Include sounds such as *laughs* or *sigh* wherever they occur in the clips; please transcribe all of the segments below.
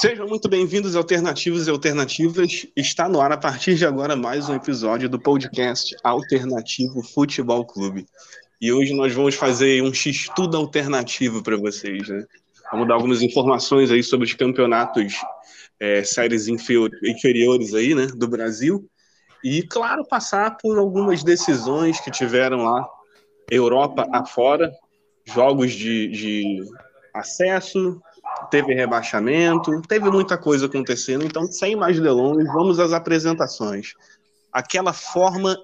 Sejam muito bem-vindos, alternativos e alternativas. Está no ar a partir de agora mais um episódio do podcast Alternativo Futebol Clube. E hoje nós vamos fazer um X-Tudo alternativo para vocês, né? Vamos dar algumas informações aí sobre os campeonatos é, séries inferiores aí, né, do Brasil. E, claro, passar por algumas decisões que tiveram lá, Europa afora, jogos de, de acesso, teve rebaixamento, teve muita coisa acontecendo, então, sem mais delongas, vamos às apresentações. Aquela forma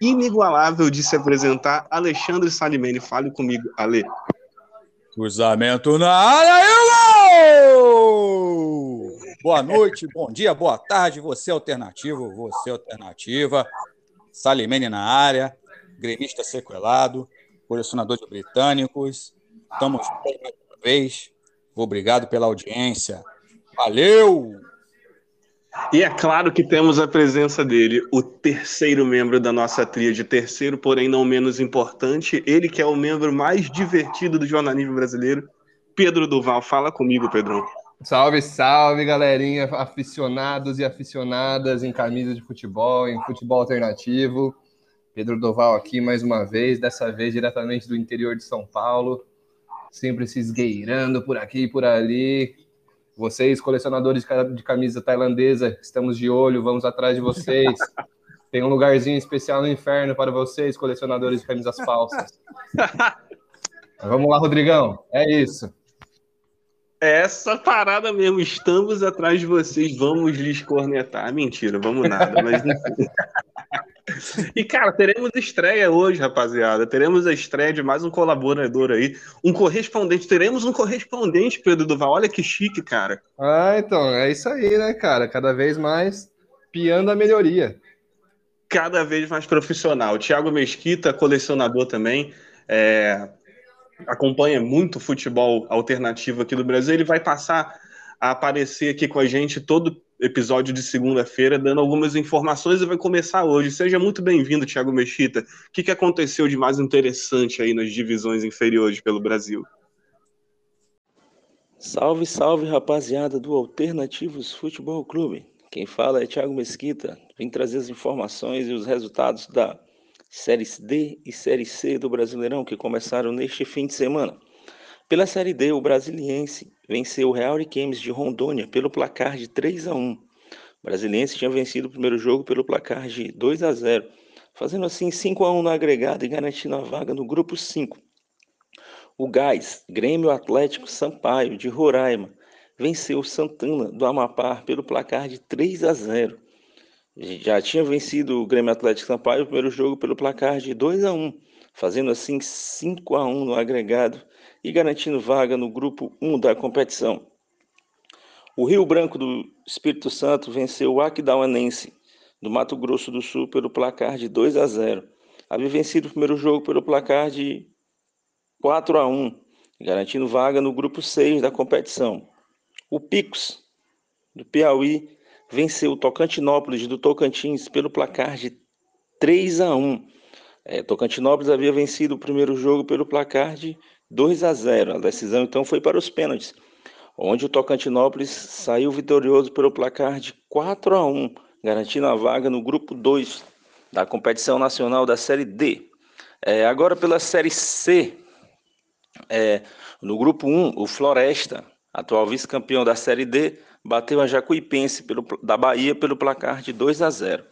inigualável de se apresentar, Alexandre Salimene. Fale comigo, Ale. Cruzamento na área e! Boa noite, bom dia, boa tarde, você é alternativo, você é alternativa. Salimene na área, gremista sequelado, colecionador de britânicos. Estamos uma vez Obrigado pela audiência. Valeu! E é claro que temos a presença dele, o terceiro membro da nossa tríade, terceiro, porém não menos importante, ele que é o membro mais divertido do jornalismo brasileiro, Pedro Duval. Fala comigo, Pedrão. Salve, salve, galerinha, aficionados e aficionadas em camisa de futebol, em futebol alternativo. Pedro Duval aqui mais uma vez, dessa vez diretamente do interior de São Paulo sempre se esgueirando por aqui e por ali. Vocês, colecionadores de camisa tailandesa, estamos de olho, vamos atrás de vocês. *laughs* Tem um lugarzinho especial no inferno para vocês, colecionadores de camisas falsas. *laughs* vamos lá, Rodrigão. É isso. É essa parada mesmo. Estamos atrás de vocês, vamos lhes cornetar. Mentira, vamos nada, mas *laughs* E, cara, teremos estreia hoje, rapaziada. Teremos a estreia de mais um colaborador aí, um correspondente. Teremos um correspondente, Pedro Duval. Olha que chique, cara. Ah, então, é isso aí, né, cara? Cada vez mais piando a melhoria. Cada vez mais profissional. Thiago Mesquita, colecionador também. É... Acompanha muito futebol alternativo aqui do Brasil. Ele vai passar a aparecer aqui com a gente todo episódio de segunda-feira, dando algumas informações e vai começar hoje. Seja muito bem-vindo, Thiago Mechita. O que, que aconteceu de mais interessante aí nas divisões inferiores pelo Brasil? Salve, salve, rapaziada do Alternativos Futebol Clube. Quem fala é Thiago Mesquita. Vim trazer as informações e os resultados da Série D e Série C do Brasileirão que começaram neste fim de semana. Pela Série D, o Brasiliense venceu o Real Games de Rondônia pelo placar de 3 a 1. O Brasiliense tinha vencido o primeiro jogo pelo placar de 2 a 0, fazendo assim 5 a 1 no agregado e garantindo a vaga no grupo 5. O Gás, Grêmio Atlético Sampaio de Roraima, venceu o Santana do Amapá pelo placar de 3 a 0. Já tinha vencido o Grêmio Atlético Sampaio o primeiro jogo pelo placar de 2 a 1, fazendo assim 5 a 1 no agregado e garantindo vaga no grupo 1 da competição. O Rio Branco do Espírito Santo venceu o Aquidauanense do Mato Grosso do Sul pelo placar de 2 a 0. Havia vencido o primeiro jogo pelo placar de 4 a 1, garantindo vaga no grupo 6 da competição. O Picos do Piauí venceu o Tocantinópolis do Tocantins pelo placar de 3 a 1. É, Tocantinópolis havia vencido o primeiro jogo pelo placar de 2 a 0. A decisão então foi para os pênaltis, onde o Tocantinópolis saiu vitorioso pelo placar de 4 a 1, garantindo a vaga no grupo 2 da competição nacional da Série D. É, agora pela Série C, é, no grupo 1, o Floresta, atual vice-campeão da Série D, bateu a Jacuipense pelo, da Bahia pelo placar de 2 a 0.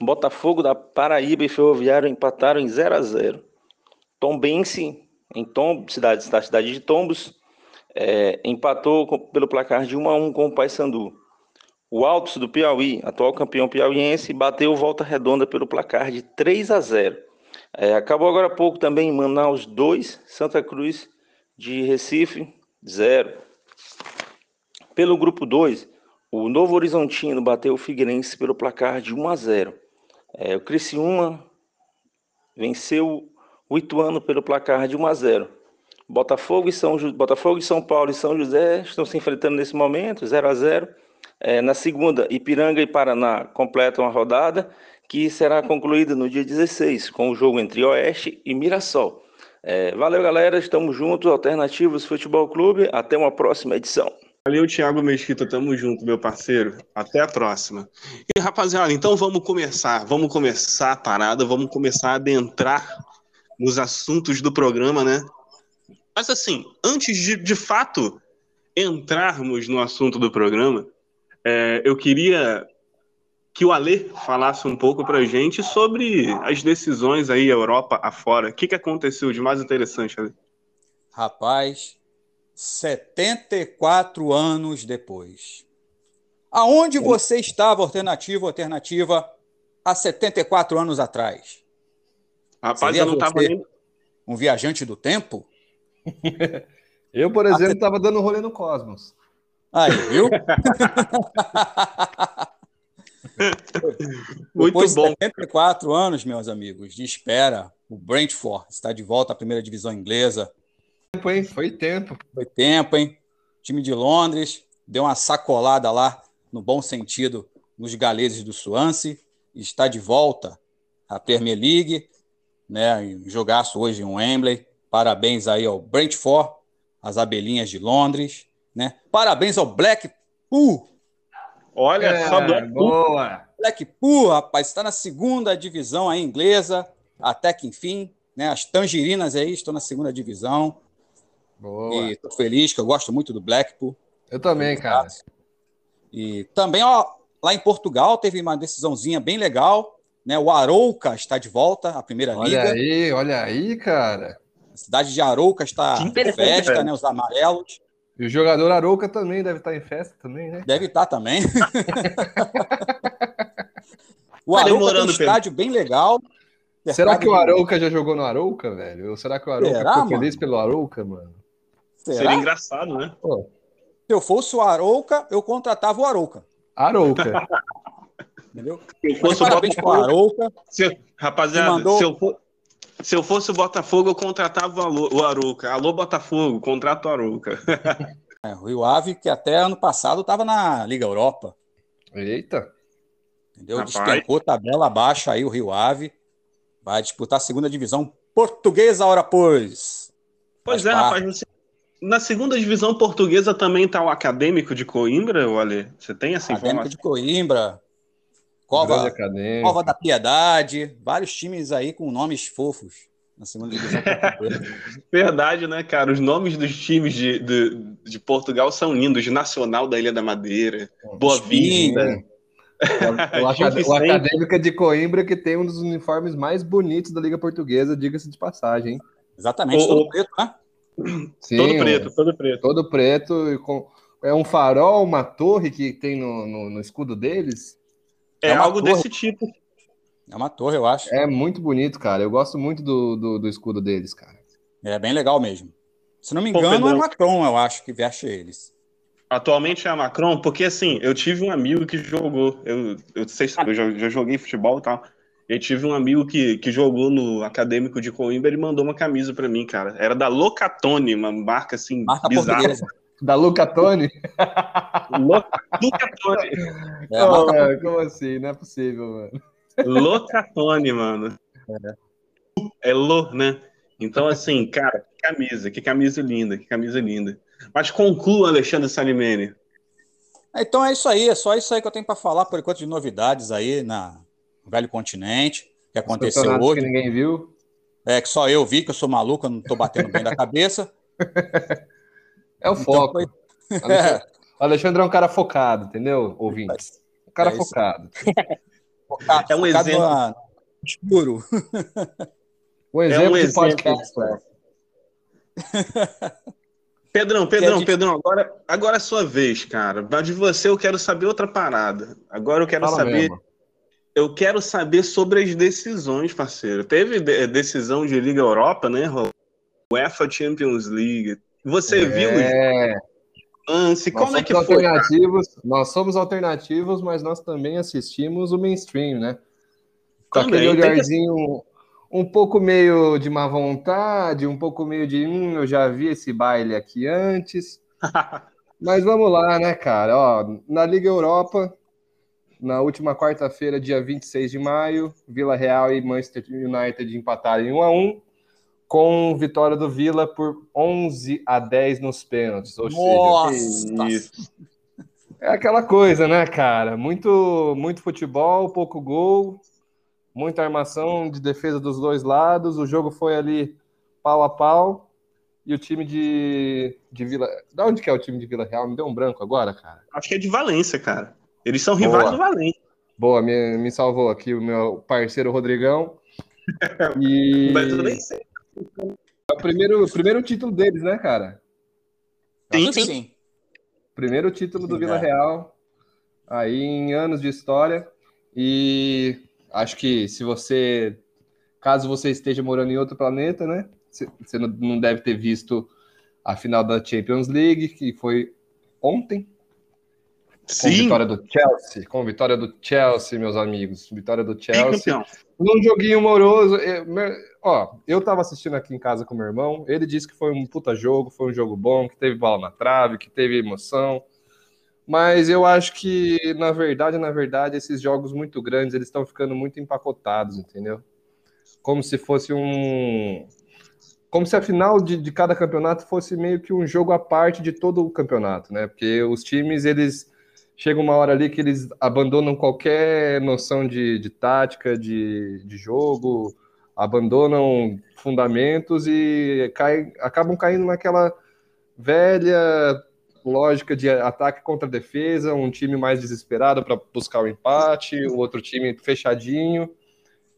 Botafogo da Paraíba e Ferroviário empataram em 0 a 0. Tombense em Tombos, cidade, da cidade de Tombos, é, empatou com, pelo placar de 1 a 1 com o Paysandu. O Altos do Piauí, atual campeão piauiense, bateu volta redonda pelo placar de 3 a 0. É, acabou agora há pouco também Manaus 2, Santa Cruz de Recife 0. Pelo grupo 2, o Novo Horizontino bateu o Figueirense pelo placar de 1 a 0. É, o Criciúma venceu o Ituano pelo placar de 1 a 0. Botafogo e São, Botafogo e São Paulo e São José estão se enfrentando nesse momento, 0 a 0. É, na segunda, Ipiranga e Paraná completam a rodada, que será concluída no dia 16, com o jogo entre Oeste e Mirassol. É, valeu, galera. Estamos juntos, Alternativos Futebol Clube. Até uma próxima edição. Valeu, Thiago Mesquita. Tamo junto, meu parceiro. Até a próxima. E, rapaziada, então vamos começar. Vamos começar a parada, vamos começar a adentrar nos assuntos do programa, né? Mas, assim, antes de, de fato, entrarmos no assunto do programa, é, eu queria que o Ale falasse um pouco pra gente sobre as decisões aí, Europa afora. O que, que aconteceu de mais interessante, Ale? Rapaz, 74 anos depois. Aonde você estava, alternativa, alternativa, há 74 anos atrás? Rapaz, Seria eu não estava nem... Um viajante do tempo? *laughs* eu, por exemplo, estava dando rolê no Cosmos. Aí, viu? *laughs* Muito Depois bom. de 74 anos, meus amigos, de espera, o Brentford está de volta à primeira divisão inglesa. Tempo, hein? Foi tempo. Foi tempo, hein? Time de Londres deu uma sacolada lá, no bom sentido, nos galeses do Swansea. Está de volta à Premier League, né? Jogaço hoje em Wembley. Parabéns aí ao Brentford, as abelhinhas de Londres, né? Parabéns ao Blackpool Olha é, só, Blackpool. Boa. Blackpool, rapaz, está na segunda divisão aí inglesa, até que enfim, né? As tangerinas aí estão na segunda divisão. Boa. E estou feliz, que eu gosto muito do Blackpool. Eu também, cara. E também, ó, lá em Portugal teve uma decisãozinha bem legal, né? O Arouca está de volta à primeira olha liga. Olha aí, olha aí, cara. A cidade de Arouca está em festa, né? Os amarelos. E o jogador Arouca também deve estar em festa também, né? Deve estar também. *laughs* o Arouca tem um estádio bem legal. Será que o Arouca já jogou no Arouca, velho? Ou será que o Arouca será, ficou feliz pelo Arouca, mano? Será? Seria engraçado, né? Pô. Se eu fosse o Arouca, eu contratava o Arouca. Arouca. Entendeu? Se eu fosse o Botafogo, Arouca. Se, rapaziada, mandou... se, eu for, se eu fosse o Botafogo, eu contratava o Arouca. Alô, Botafogo, contrato o Arouca. *laughs* é, o Rio Ave, que até ano passado estava na Liga Europa. Eita. Entendeu? Rapaz. Despencou tabela abaixo aí o Rio Ave. Vai disputar a segunda divisão portuguesa, hora pois. Pois Faz é, parte. rapaz. Você... Na segunda divisão portuguesa também está o Acadêmico de Coimbra, olha. Você tem essa Acadêmico informação? de Coimbra. Cova, Cova da Piedade, vários times aí com nomes fofos na segunda divisão. *laughs* Verdade, né, cara? Os nomes dos times de, de, de Portugal são lindos. Nacional da Ilha da Madeira, Boa Vista. O, o, o Acadêmica de Coimbra que tem um dos uniformes mais bonitos da Liga Portuguesa, diga-se de passagem. Hein? Exatamente, o, todo preto, né? Sim, todo preto, todo preto. Todo preto, e com, é um farol, uma torre que tem no, no, no escudo deles. É, é algo torre. desse tipo. É uma torre, eu acho. É muito bonito, cara. Eu gosto muito do, do, do escudo deles, cara. É bem legal mesmo. Se não me engano, Pô, é Macron, eu acho, que veste eles. Atualmente é a Macron, porque assim, eu tive um amigo que jogou. Eu, eu, sei, eu já, já joguei futebol e tal. Eu tive um amigo que, que jogou no Acadêmico de Coimbra, ele mandou uma camisa para mim, cara. Era da Locatone, uma marca assim, marca bizarra. Portuguesa. Da Lucatone? Lucatone. *laughs* É, oh, mano, como assim? Não é possível, mano. Locatone, mano. É. é Lo, né? Então, assim, cara, que camisa, que camisa linda, que camisa linda. Mas conclua, Alexandre Salimene. Então é isso aí, é só isso aí que eu tenho para falar por enquanto de novidades aí na Velho Continente, que aconteceu hoje. Que ninguém viu. É, que só eu vi, que eu sou maluco, eu não tô batendo bem da cabeça. *laughs* É o então, foco. Foi... Alexandre, Alexandre é um cara focado, entendeu, ouvintes? Um cara é focado. *laughs* focado. É um exemplo. Na... Escuro. *laughs* Um exemplo, é um exemplo de podcast. Pedrão, Pedrão, Pedrão, agora, agora é sua vez, cara. De você eu quero saber outra parada. Agora eu quero Fala saber. Mesmo. Eu quero saber sobre as decisões, parceiro. Teve decisão de Liga Europa, né? UEFA Champions League. Você é... viu? lance? Nós Como é que foi? cara? alternativos, nós somos alternativos, mas nós também assistimos o mainstream, né? Com Também, aquele olharzinho um pouco meio de má vontade, um pouco meio de hum, eu já vi esse baile aqui antes. *laughs* Mas vamos lá, né, cara? Ó, na Liga Europa, na última quarta-feira, dia 26 de maio, Vila Real e Manchester United empataram em 1 a 1 com vitória do Vila por 11 a 10 nos pênaltis. Ou seja, Nossa! Isso. é aquela coisa, né, cara? Muito, muito futebol, pouco gol, muita armação de defesa dos dois lados. O jogo foi ali pau a pau. E o time de, de Vila. Da onde que é o time de Vila Real? Me deu um branco agora, cara. Acho que é de Valência, cara. Eles são rivais Boa. do Valência. Boa, me, me salvou aqui o meu parceiro Rodrigão. *laughs* E Mas eu nem sei. é o primeiro, o primeiro título deles, né, cara? Sim, sim. Primeiro título do Vila é. Real, aí em anos de história. E acho que se você, caso você esteja morando em outro planeta, né? Você não deve ter visto a final da Champions League, que foi ontem, com Sim, vitória do Chelsea. Com vitória do Chelsea, meus amigos. Vitória do Chelsea. Num joguinho moroso. eu- ó, eu tava assistindo aqui em casa com meu irmão. Ele disse que foi um puta jogo, foi um jogo bom, que teve bola na trave, que teve emoção. Mas eu acho que, na verdade, na verdade, esses jogos muito grandes, eles estão ficando muito empacotados, entendeu? Como se fosse um. Como se a final de, de cada campeonato fosse meio que um jogo à parte de todo o campeonato, né? Porque os times, eles chega uma hora ali que eles abandonam qualquer noção de, de tática, de, de jogo, abandonam fundamentos e cai, acabam caindo naquela velha lógica de ataque contra defesa, um time mais desesperado para buscar o empate, o outro time fechadinho.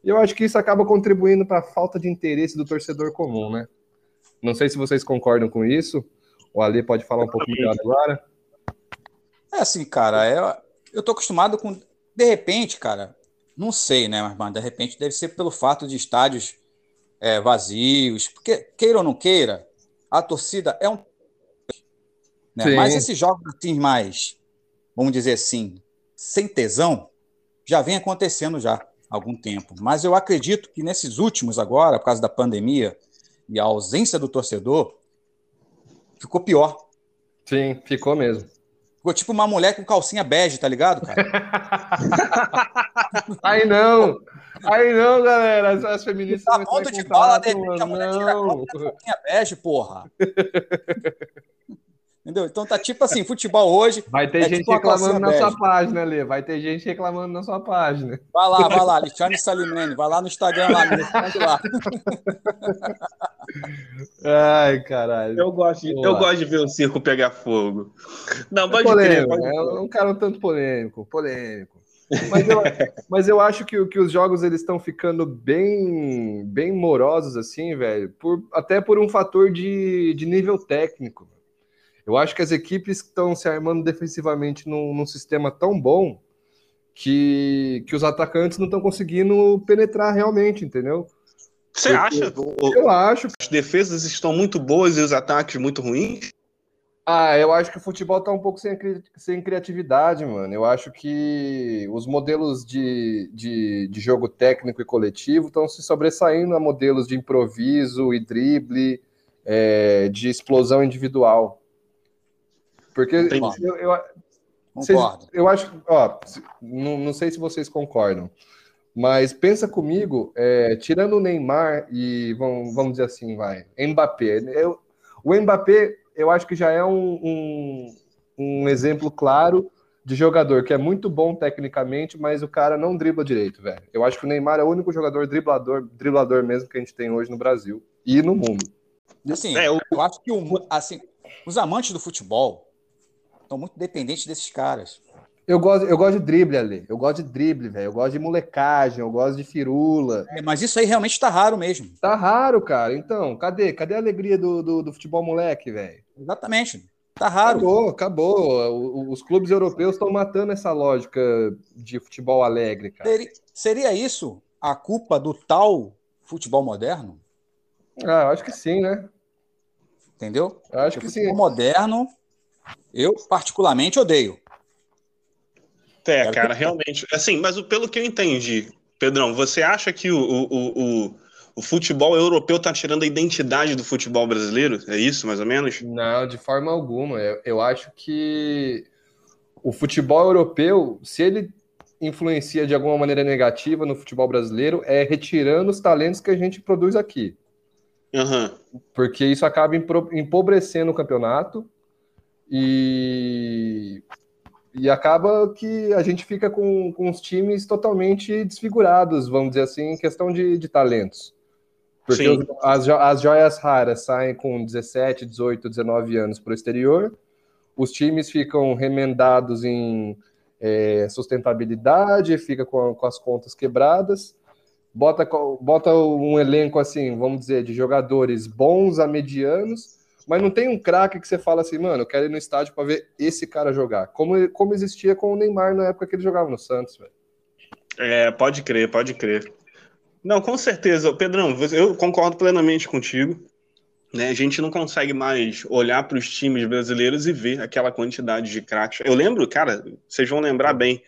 E eu acho que isso acaba contribuindo para a falta de interesse do torcedor comum, né? Não sei se vocês concordam com isso. O Ali pode falar um pouco melhor agora. É assim, cara, eu, eu tô acostumado com. De repente, cara, não sei, né, mas mano, de repente deve ser pelo fato de estádios é, vazios, porque queira ou não queira, a torcida é um. Né? Mas esses jogos assim, mais, vamos dizer assim, sem tesão, já vem acontecendo já há algum tempo. Mas eu acredito que nesses últimos agora, por causa da pandemia e a ausência do torcedor, ficou pior. Sim, ficou mesmo. Ficou tipo uma mulher com calcinha bege, tá ligado, cara? *laughs* Aí não! Aí não, galera! As, as feministas Tá ponto de bala, de repente a mulher tira a calcinha bege, porra. *laughs* Entendeu? Então tá tipo assim, futebol hoje. Vai ter É gente tipo reclamando na sua página, Lê. Vai ter gente reclamando na sua página. Vai lá, vai lá, Alexandre Salimene, vai lá no Instagram lá, responde lá. Ai, caralho. Eu gosto, de, eu gosto de ver o circo pegar fogo. Não, pode crer. polêmico, Pode é crer. um cara um tanto polêmico, polêmico. Mas eu, *laughs* mas eu acho que, que os jogos eles estão ficando bem, bem morosos assim, velho, por, até por um fator de, de nível técnico. Eu acho que as equipes estão se armando defensivamente num, num sistema tão bom que, que os atacantes não estão conseguindo penetrar realmente, entendeu? Você acha? Eu acho. As defesas estão muito boas e os ataques muito ruins? Ah, eu acho que o futebol tá um pouco sem, cri- sem criatividade, mano. Eu acho que os modelos de, de, de jogo técnico e coletivo estão se sobressaindo a modelos de improviso e drible, é, de explosão individual. Porque eu, eu, vocês- Concordo. eu acho, ó, não, não sei se vocês concordam, mas pensa comigo, é, tirando o Neymar e vamos, vamos dizer assim, vai, Mbappé. Eu, o Mbappé, eu acho que já é um, um, um exemplo claro de jogador que é muito bom tecnicamente, mas o cara não dribla direito, velho. Eu acho que o Neymar é o único jogador driblador, driblador mesmo que a gente tem hoje no Brasil e no mundo. Assim, É, o- eu acho que o, assim, os amantes do futebol estão muito dependentes desses caras. Eu gosto, eu gosto de drible ali, eu gosto de drible, velho. Eu gosto de molecagem, eu gosto de firula. É, mas isso aí realmente está raro mesmo. Tá raro, cara. Então, cadê? Cadê a alegria do, do, do futebol moleque, velho? Exatamente. Tá raro. Acabou, acabou. O- o- Os clubes europeus estão matando essa lógica de futebol alegre, cara. Seria, seria isso a culpa do tal futebol moderno? Ah, eu acho que sim, né? Entendeu? Eu acho Porque que o futebol sim. moderno Eu, particularmente, odeio. É, cara, realmente. Assim, mas pelo que eu entendi, Pedrão, você acha que o, o, o, o futebol europeu está tirando a identidade do futebol brasileiro? É isso, mais ou menos? Não, de forma alguma. Eu, eu acho que o futebol europeu, se ele influencia de alguma maneira negativa no futebol brasileiro, é retirando os talentos que a gente produz aqui. Uhum. Porque isso acaba empobrecendo o campeonato e, e acaba que a gente fica com, com os times totalmente desfigurados, vamos dizer assim, em questão de, de talentos. Porque as, as joias raras saem com 17, 18, 19 anos para o exterior, os times ficam remendados em é, sustentabilidade, fica com, com as contas quebradas, bota, bota um elenco assim, vamos dizer, de jogadores bons a medianos, mas não tem um craque que você fala assim, mano, eu quero ir no estádio para ver esse cara jogar. Como, como existia com o Neymar na época que ele jogava no Santos, velho. É, pode crer, pode crer. Não, com certeza. Pedrão, eu concordo plenamente contigo. Né? A gente não consegue mais olhar para os times brasileiros e ver aquela quantidade de craques. Eu lembro, cara, vocês vão lembrar bem,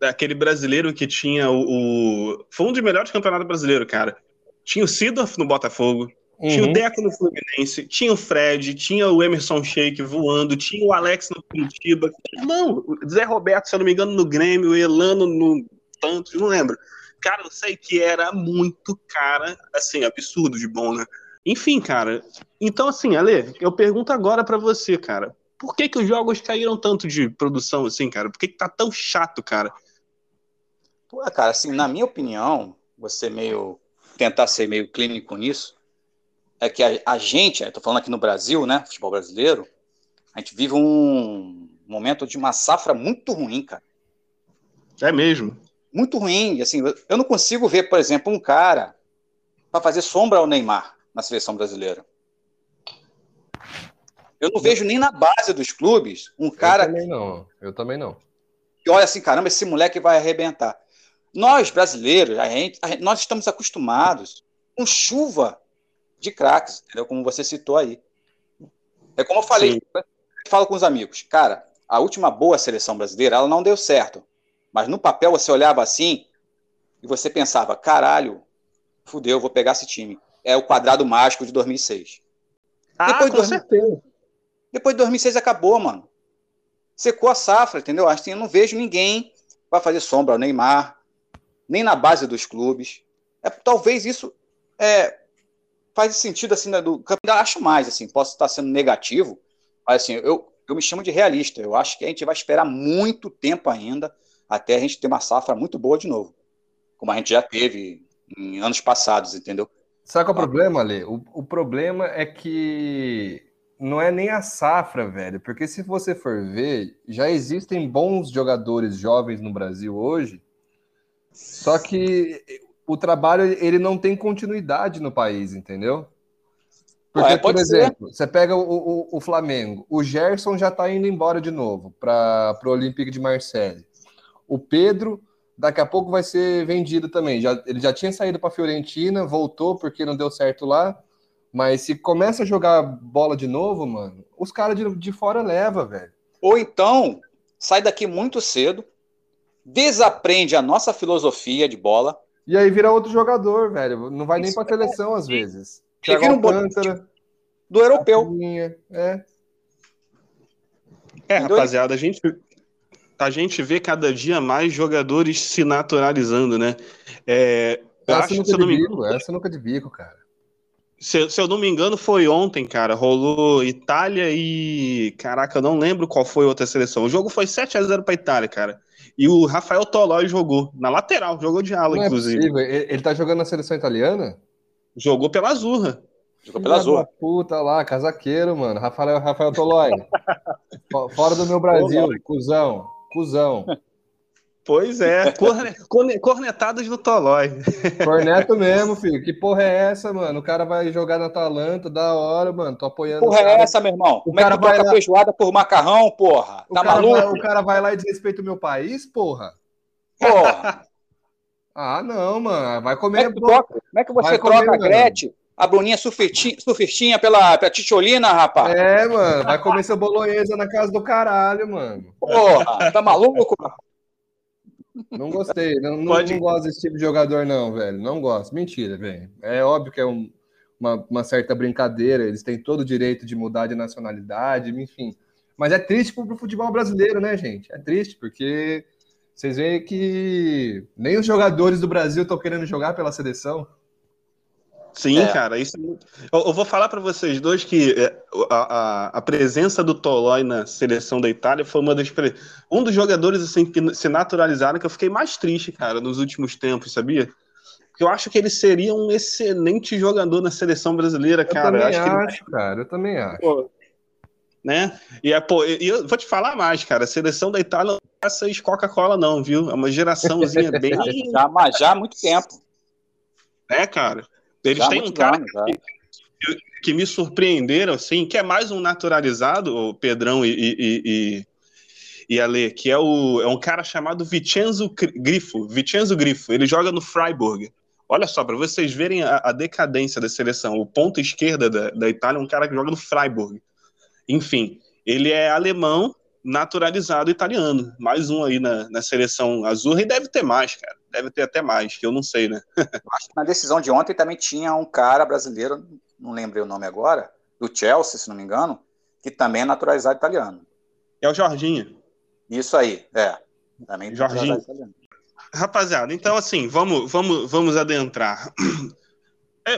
daquele brasileiro que tinha o, o. Foi um dos melhores campeonatos brasileiros, cara. Tinha o Sidorf no Botafogo, uhum. tinha o uhum. Deco no Fluminense, tinha o Fred, tinha o Emerson Sheik voando, tinha o Alex no Curitiba. Não, o Zé Roberto, se eu não me engano, no Grêmio, o Elano no Tantos, não lembro. Cara, eu sei que era muito cara, assim, absurdo de bom, né? Enfim, cara. Então, assim, Ale, eu pergunto agora para você, cara. Por que, que os jogos caíram tanto de produção assim, cara? Por que, que tá tão chato, cara? Pô, cara, assim, na minha opinião, você meio tentar ser meio clínico nisso, é que a, a gente, tô falando aqui no Brasil, né, futebol brasileiro, a gente vive um momento de uma safra muito ruim, cara. É mesmo? Muito ruim, assim, eu não consigo ver, por exemplo, um cara para fazer sombra ao Neymar na seleção brasileira. Eu não vejo nem na base dos clubes um cara. Eu também não. Eu também não. Que olha assim, caramba, esse moleque vai arrebentar. Nós, brasileiros, a gente, a gente, nós estamos acostumados com chuva de craques, entendeu? Como você citou aí. É como eu falei, Sim. eu falo com os amigos, cara, a última boa seleção brasileira, ela não deu certo. Mas no papel você olhava assim e você pensava, caralho, fudeu, vou pegar esse time é o quadrado mágico de 2006. Ah, depois com 2000, certeza. Depois de 2006 acabou, mano. Secou a safra, entendeu? Assim, eu não vejo ninguém para fazer sombra ao Neymar, nem na base dos clubes. É, talvez isso é, faz sentido assim né, do acho mais assim, posso estar sendo negativo, mas assim, eu, eu me chamo de realista. Eu acho que a gente vai esperar muito tempo ainda até a gente ter uma safra muito boa de novo, como a gente já teve em anos passados, entendeu? Sabe qual é o problema, Ale? O, o problema é que não é nem a safra, velho, porque se você for ver, já existem bons jogadores jovens no Brasil hoje, só que o trabalho ele não tem continuidade no país, entendeu? Porque, por exemplo, ser. você pega o, o, o, Flamengo, o Gerson já tá indo embora de novo para o Olympique de Marseille. O Pedro daqui a pouco vai ser vendido também. Já, ele já tinha saído para a Fiorentina, voltou porque não deu certo lá. Mas se começa a jogar bola de novo, mano, os caras de, de fora leva, velho. Ou então, sai daqui muito cedo, desaprende a nossa filosofia de bola. E aí vira outro jogador, velho. Não vai nem para seleção às vezes. Thiago Alcântara. Do europeu. É. É, rapaziada, a gente, a gente vê cada dia mais jogadores se naturalizando, né? É, essa acho, nunca de bico, engano, essa nunca de bico, cara. Se, se, eu não me engano, foi ontem, cara. Rolou Itália e. Caraca, eu não lembro qual foi a outra seleção. O jogo foi 7 a 0 pra Itália, cara. E o Rafael Tolói jogou na lateral, jogou de ala, não é inclusive. É ele, ele tá jogando na seleção italiana? Jogou pela Azurra. Jogou pela Azurra. Puta lá, casaqueiro, mano. Rafael, Rafael Tolói. *laughs* Fora do meu Brasil, cuzão. Cusão. Pois é, *laughs* corne, cornetadas do Tolói. *laughs* Corneto mesmo, filho. Que porra é essa, mano? O cara vai jogar na Atalanta, da hora, mano. Tô apoiando. Porra é essa, meu irmão? O Como cara é que vai lá... feijoada por macarrão, porra? Tá maluco? Vai, o cara vai lá e desrespeita o meu país, porra? Porra. *laughs* ah, não, mano. Vai comer. Como é que, troca, como é que você vai troca a Gretchen? a Bruninha surfistinha, surfistinha pela, pela Ticholina, rapaz. É, mano, vai comer seu bolonhesa na casa do caralho, mano. Porra, tá maluco? Não gostei, não, não, não, gosto desse tipo de jogador, não, velho. Não gosto. Mentira, velho. É óbvio que é um, uma, uma, certa brincadeira, eles têm todo o direito de mudar de nacionalidade, enfim. Mas é triste pro, pro futebol brasileiro, né, gente? É triste, porque vocês veem que nem os jogadores do Brasil estão querendo jogar pela seleção. Sim, é. cara, isso. Eu, eu vou falar para vocês dois que é, a, a, a, presença do Tolói na seleção da Itália foi uma das um dos jogadores assim que se naturalizaram que eu fiquei mais triste, cara, nos últimos tempos, sabia? Porque eu acho que ele seria um excelente jogador na seleção brasileira, cara. Eu também acho, acho ele... cara, eu também acho. Pô, né? E, é, pô, e eu vou te falar mais, cara. A seleção da Itália não é essas Coca-Cola, não, viu? É uma geraçãozinha *laughs* bem. já, mas já há muito tempo. É, cara. Eles têm um cara que, que, que, me surpreenderam, assim, que é mais um naturalizado, o Pedrão e, e, e, e Ale, que é, o, é um cara chamado Vicenzo Grifo. Vicenzo Grifo. Ele joga no Freiburg. Olha só, para vocês verem a, a, decadência da seleção. O ponto esquerda da, da Itália é um cara que joga no Freiburg. Enfim, ele é alemão naturalizado italiano. Mais um aí na, na seleção azul, e deve ter mais, cara. Deve ter até mais, que eu não sei, né? Acho que na decisão de ontem também tinha um cara brasileiro, não lembrei o nome agora, do Chelsea, se não me engano, que também é naturalizado italiano. É o Jorginho. Isso aí, é. Também Jorginho. Rapaziada, então assim, vamos, vamos, vamos adentrar. É,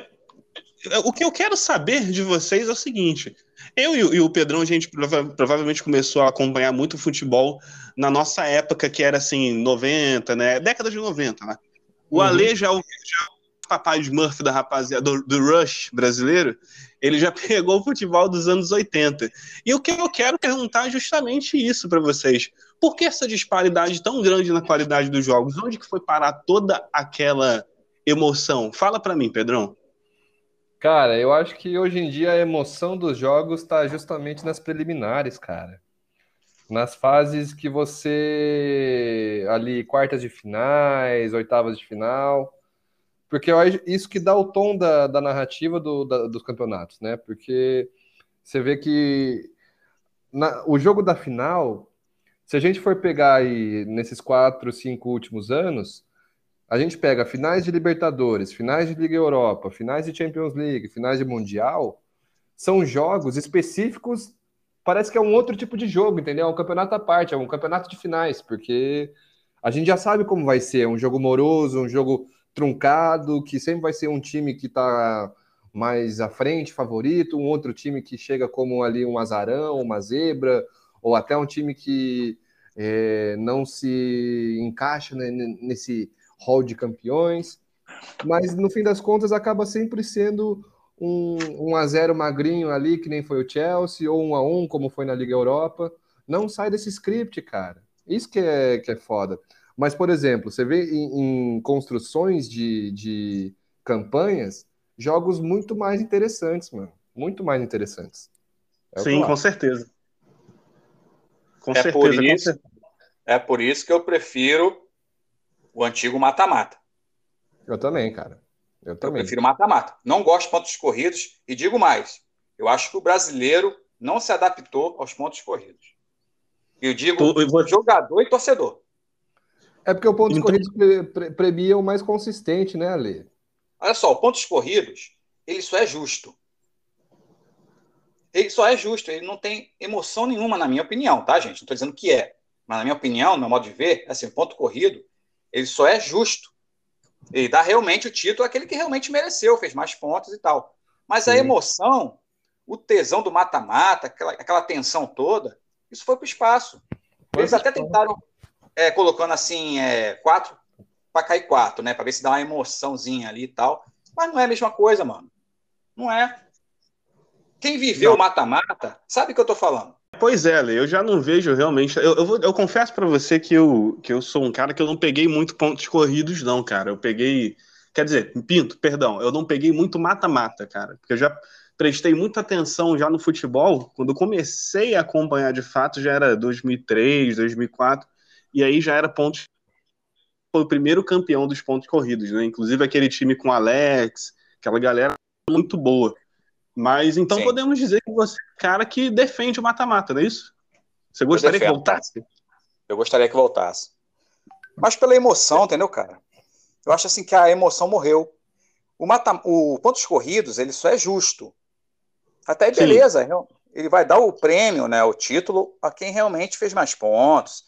é, o que eu quero saber de vocês é o seguinte: eu e, o Pedrão, a gente prova provavelmente começou a acompanhar muito futebol na nossa época, que era assim, 90, né? Década de 90, né? O uhum. Ale já o, já papai Smurf da rapaziada, do, do, Rush brasileiro, ele já *laughs* pegou o futebol dos anos 80. E o que eu quero perguntar é justamente isso para vocês. Por que essa disparidade tão grande na qualidade dos jogos? Onde que foi parar toda aquela emoção? Fala para mim, Pedrão. Cara, eu acho que hoje em dia a emoção dos jogos está justamente nas preliminares, cara. Nas fases que você. ali, quartas de finais, oitavas de final. Porque é isso que dá o tom da, da narrativa do, da, dos campeonatos, né? Porque você vê que na, o jogo da final, se a gente for pegar aí nesses quatro, cinco últimos anos, a gente pega finais de Libertadores, finais de Liga Europa, finais de Champions League, finais de Mundial, são jogos específicos, parece que é um outro tipo de jogo, entendeu? É um campeonato à parte, é um campeonato de finais, porque a gente já sabe como vai ser, é um jogo moroso, um jogo truncado, que sempre vai ser um time que está mais à frente, favorito, um outro time que chega como ali um azarão, uma zebra, ou até um time que é, não se encaixa nesse hall de campeões, mas no fim das contas acaba sempre sendo um, um a 0 magrinho ali, que nem foi o Chelsea, ou um a 1 como foi na Liga Europa. Não sai desse script, cara. Isso que é, que é foda. Mas, por exemplo, você vê em, em construções de, de campanhas jogos muito mais interessantes, mano. Muito mais interessantes. É Sim, com certeza. Com é certeza, por isso, certeza. É por isso que eu prefiro o antigo mata-mata. Eu também, cara. Eu também. Eu prefiro mata-mata. Não gosto de pontos corridos e digo mais. Eu acho que o brasileiro não se adaptou aos pontos corridos. Eu digo tu, jogador e torcedor. É porque o pontos então... corridos pre pre premia o mais consistente, né, Ale? Olha só, o pontos corridos, ele só é justo. Ele só é justo, ele não tem emoção nenhuma, na minha opinião, tá, gente? Não estou dizendo que é. Mas na minha opinião, no meu modo de ver, assim, ponto corrido, ele só é justo. Ele dá realmente o título àquele que realmente mereceu, fez mais pontos e tal. Mas Sim. a emoção, o tesão do mata-mata, aquela, aquela tensão toda, isso foi para o espaço. Eles até tentaram, é, colocando assim, é, quatro para cair quatro, né? Para ver se dá uma emoçãozinha ali e tal. Mas não é a mesma coisa, mano. Não é. Quem viveu mata-mata sabe o que eu tô falando. Pois é, eu já não vejo realmente. Eu, eu, vou, eu confesso para você que eu, que eu sou um cara que eu não peguei muito pontos corridos, não, cara. Eu peguei. Quer dizer, pinto, perdão, eu não peguei muito mata-mata, cara. Porque eu já prestei muita atenção já no futebol. Quando comecei a acompanhar de fato, já era 2003, 2004. E aí já era pontos. Foi o primeiro campeão dos pontos corridos, né? Inclusive aquele time com Alex, aquela galera muito boa. Mas então Sim. podemos dizer que você é um cara que defende o mata-mata, não é isso? Você gostaria que voltasse? Eu gostaria que voltasse. Mas pela emoção, entendeu, cara? Eu acho assim que a emoção morreu. O, mata, o pontos corridos, ele só é justo. Até aí, Sim. beleza. Ele vai dar o prêmio, né, o título, a quem realmente fez mais pontos.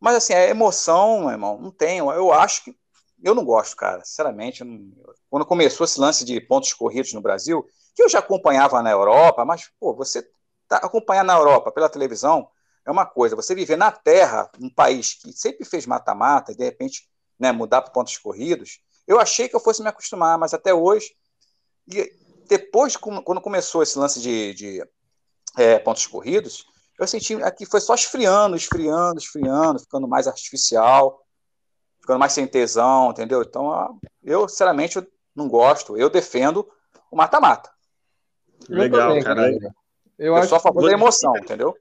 Mas assim, a emoção, meu irmão, não tenho. Eu acho que. Eu não gosto, cara. Sinceramente, não- quando começou esse lance de pontos corridos no Brasil, que eu já acompanhava na Europa, mas, pô, você tá, acompanhar na Europa pela televisão é uma coisa. Você viver na Terra, um país que sempre fez mata-mata, e de repente né, mudar para pontos corridos, eu achei que eu fosse me acostumar, mas até hoje. E depois, quando começou esse lance de, de, é, pontos corridos, eu senti aqui foi só esfriando, esfriando, esfriando, ficando mais artificial, ficando mais sem tesão, entendeu? Então, eu, sinceramente, eu não gosto. Eu defendo o mata-mata. Legal, também, cara. Eu, Eu, acho sou a favor da emoção, entendeu?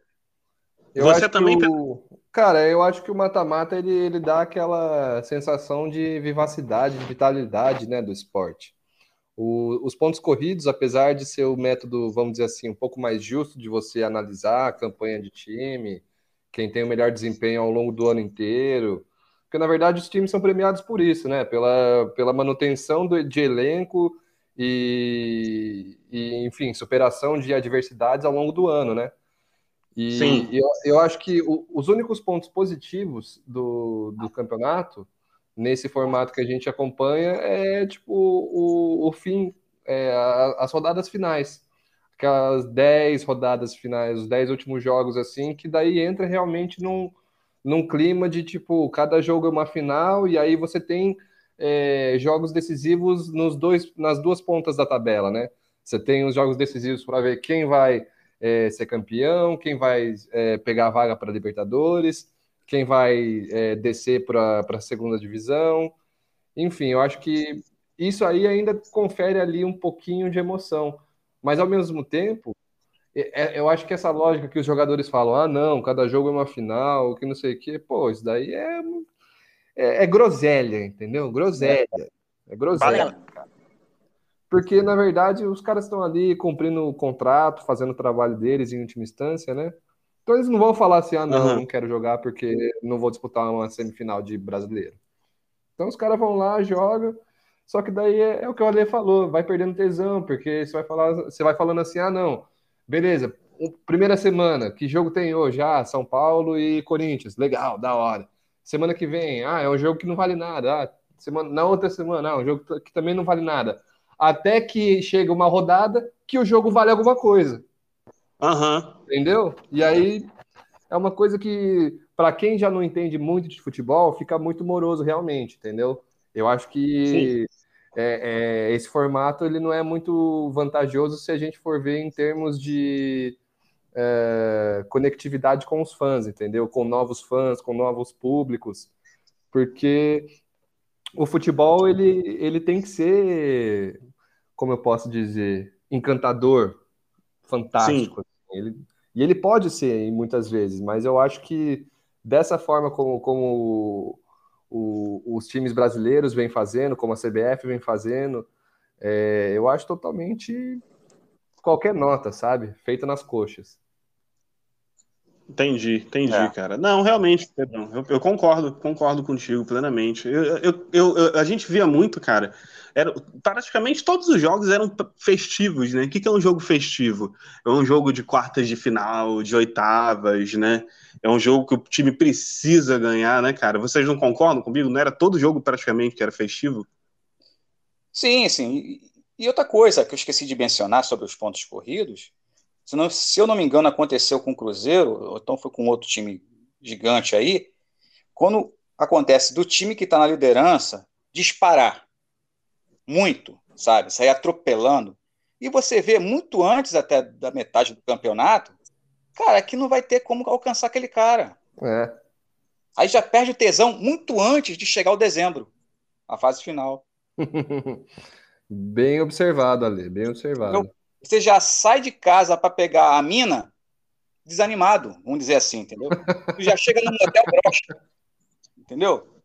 Eu Você acho também- que o... Cara, eu acho que o mata-mata ele, ele dá aquela sensação de vivacidade, de vitalidade, né, do esporte. O- os pontos corridos, apesar de ser o método, vamos dizer assim, um pouco mais justo de você analisar a campanha de time, quem tem o melhor desempenho ao longo do ano inteiro, porque na verdade os times são premiados por isso, né, pela, pela manutenção do- de elenco e, e, enfim, superação de adversidades ao longo do ano, né? E Sim. eu, eu acho que o- os únicos pontos positivos do, do campeonato, nesse formato que a gente acompanha, é tipo o, o fim, é, as rodadas finais. Aquelas 10 rodadas finais, os 10 últimos jogos, assim, que daí entra realmente num, num clima de tipo, cada jogo é uma final, e aí você tem é, jogos decisivos nos dois, nas duas pontas da tabela, né? Você tem os jogos decisivos para ver quem vai é, ser campeão, quem vai é, pegar a vaga para Libertadores, quem vai é, descer para a segunda divisão. Enfim, eu acho que isso aí ainda confere ali um pouquinho de emoção. Mas ao mesmo tempo, é- é- eu acho que essa lógica que os jogadores falam, ah, não, cada jogo é uma final, que não sei o quê, pô, isso daí é, é, é groselha, entendeu? Groselha. É groselha. Porque, na verdade, os caras estão ali cumprindo o contrato, fazendo o trabalho deles em última instância, né? Então eles não vão falar assim, ah, não, Aham. não quero jogar porque não vou disputar uma semifinal de brasileiro. Então os caras vão lá, jogam, só que daí é, é o que o Ale falou, vai perdendo tesão, porque você vai falar, você vai falando assim, ah, não, beleza, primeira semana, que jogo tem hoje? Ah, São Paulo e Corinthians, legal, da hora. Semana que vem, ah, é um jogo que não vale nada. Ah, semana, na outra semana, ah, um jogo que também não vale nada até que chega uma rodada que o jogo vale alguma coisa, Aham. entendeu? E aí é uma coisa que, para quem já não entende muito de futebol, fica muito moroso realmente, entendeu? Eu acho que é, é, esse formato ele não é muito vantajoso se a gente for ver em termos de é, conectividade com os fãs, entendeu? Com novos fãs, com novos públicos, porque o futebol ele, ele tem que ser, como eu posso dizer, encantador, fantástico. assim. Ele, e ele pode ser muitas vezes, mas eu acho que dessa forma como, como o- os times brasileiros vêm fazendo, como a CBF vem fazendo, é, eu acho totalmente qualquer nota, sabe? Feita nas coxas. Entendi, entendi, É. cara. Não, realmente, Pedrão, eu, eu concordo, concordo contigo plenamente. Eu, eu, a gente via muito, cara. Era, praticamente todos os jogos eram festivos, né? O que, que é um jogo festivo? É um jogo de quartas de final, de oitavas, né? É um jogo que o time precisa ganhar, né, cara? Vocês não concordam comigo? Não era todo jogo praticamente que era festivo? Sim, sim. E- E outra coisa que eu esqueci de mencionar sobre os pontos corridos, se, não- se eu não me engano, aconteceu com o Cruzeiro, ou então foi com outro time gigante aí, quando acontece do time que está na liderança disparar muito, sabe? Sair atropelando, e você vê muito antes até da metade do campeonato, cara, que não vai ter como alcançar aquele cara. É. Aí já perde o tesão muito antes de chegar o dezembro, a fase final. *laughs* Bem observado, Ale, bem observado. Você já sai de casa para pegar a mina desanimado, vamos dizer assim, entendeu? Tu já chega no motel broxa. Entendeu?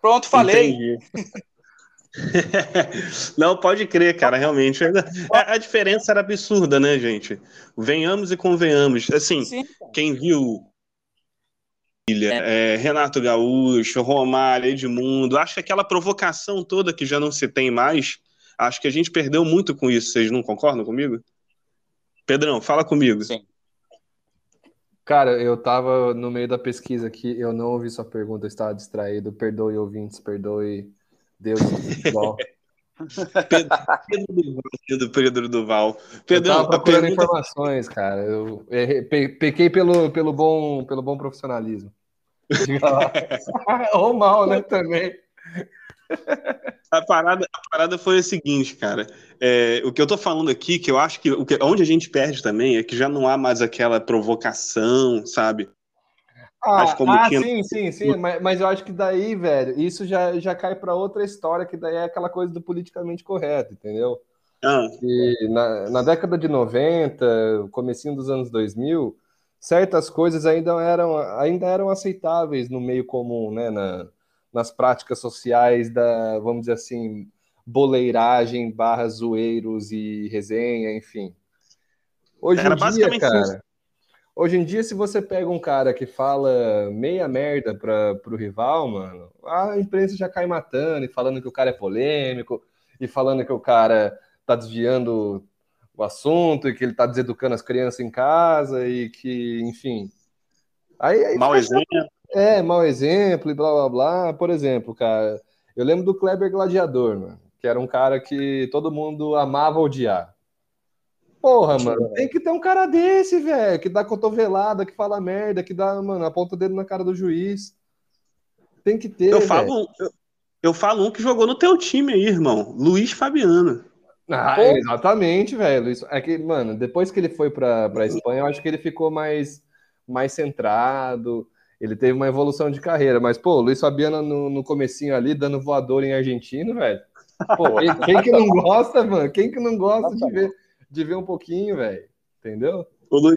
Pronto, falei. *laughs* Não, pode crer, cara, realmente. A, a, diferença era absurda, né, gente? Venhamos e convenhamos. Assim, Sim. quem viu é. É, Renato Gaúcho, Romário, Edmundo, acho que aquela provocação toda que já não se tem mais, acho que a gente perdeu muito com isso. Vocês não concordam comigo? Pedrão, fala comigo. Sim. Cara, eu tava no meio da pesquisa aqui, eu não ouvi sua pergunta, eu estava distraído. Perdoe, ouvintes, perdoe Deus do. *laughs* Pedro, Pedro Duval, Pedro, Pedro Duval. Pedro, eu tava pergunta... informações, cara. Eu pequei pelo, pelo, bom, pelo bom profissionalismo. *laughs* *laughs* Ou mal, né, também. A parada, a parada foi a seguinte, cara. É, o que eu tô falando aqui, que eu acho que, o que onde a gente perde também é que já não há mais aquela provocação, sabe? Ah, ah sim, sim, sim, mas, mas, eu acho que daí, velho, isso já, já cai para outra história, que daí é aquela coisa do politicamente correto, entendeu? Ah. E na, na década de 90, comecinho dos anos 2000, certas coisas ainda eram, ainda eram aceitáveis no meio comum, né, na, nas práticas sociais da, vamos dizer assim, boleiragem barra zoeiros e resenha, enfim. Hoje Era em dia, cara, isso. hoje em dia, se você pega um cara que fala meia merda para o rival, mano, a imprensa já cai matando e falando que o cara é polêmico e falando que o cara tá desviando o assunto e que ele tá deseducando as crianças em casa e que, enfim. Aí, aí Mal exemplo. É, mau exemplo e blá blá blá. Por exemplo, cara, eu lembro do Kleber Gladiador, mano, que era um cara que todo mundo amava odiar. Porra, mano, tem que ter um cara desse, velho, que dá cotovelada, que fala merda, que dá, mano, aponta o dedo na cara do juiz. Tem que ter. Eu falo, eu, eu, falo um que jogou no teu time aí, irmão. Luiz Fabiano. Ah, exatamente, velho. É que, mano, depois que ele foi pra, pra Espanha, eu acho que ele ficou mais, mais centrado ele teve uma evolução de carreira, mas, pô, Luiz Fabiano no, no comecinho ali, dando voador em argentino, velho. Pô, *laughs* quem, quem, que não gosta, mano? Quem que não gosta de ver, de ver um pouquinho, velho? Entendeu? O Luiz,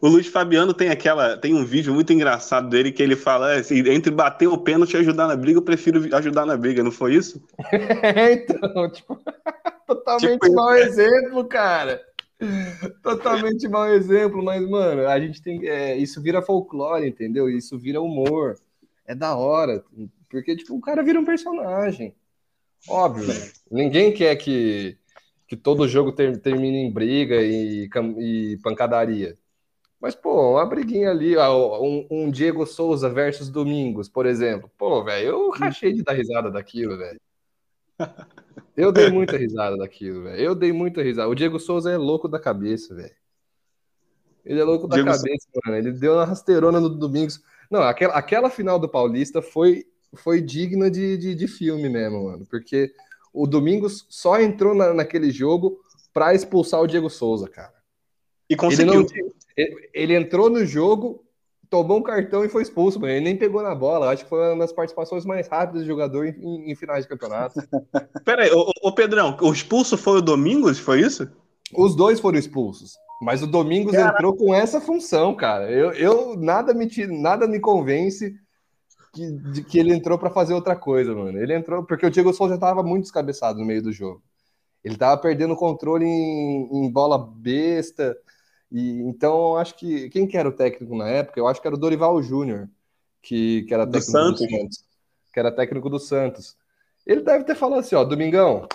o Luiz Fabiano tem aquela, tem um vídeo muito engraçado dele que ele fala assim, entre bater o pênalti e ajudar na briga, eu prefiro ajudar na briga, não foi isso? *laughs* É, então, tipo, *laughs* totalmente tipo, mau exemplo, cara. *laughs* Totalmente mau exemplo, mas, mano, a gente tem. É, isso vira folclore, entendeu? Isso vira humor. É da hora. Porque, tipo, o cara vira um personagem. Óbvio? Ninguém quer que, que todo jogo ter, termine em briga e, e pancadaria. Mas, pô, uma briguinha ali, ó, um, um, Diego Souza versus Domingos, por exemplo. Pô, velho, eu rachei de dar risada daquilo, velho. Eu dei muita risada daquilo, velho. Eu dei muita risada. O Diego Souza é louco da cabeça, velho. Ele é louco da Diego cabeça, mano. Ele deu uma rasteirona no Domingos. Não, aquela, aquela final do Paulista foi, foi digna de, de, de filme mesmo, mano. Porque o Domingos só entrou na, naquele jogo para expulsar o Diego Souza, cara. E conseguiu. Ele, não, ele, ele entrou no jogo tomou um cartão e foi expulso, mano. Ele nem pegou na bola. Acho que foi uma das participações mais rápidas do jogador em, em, em finais de campeonato. *laughs* Pera aí, ô, ô, Pedrão, o expulso foi o Domingos? Foi isso? Os dois foram expulsos. Mas o Domingos Caraca. entrou com essa função, cara. Eu, eu nada me nada me convence que, de que ele entrou para fazer outra coisa, mano. Ele entrou porque o Diego Souza já tava muito descabeçado no meio do jogo. Ele tava perdendo o controle em, em bola besta. E, então, acho que quem que era o técnico na época? Eu acho que era o Dorival Júnior, que, que era técnico do Santos. do Santos. Que era técnico do Santos. Ele deve ter falado assim, ó, Domingão,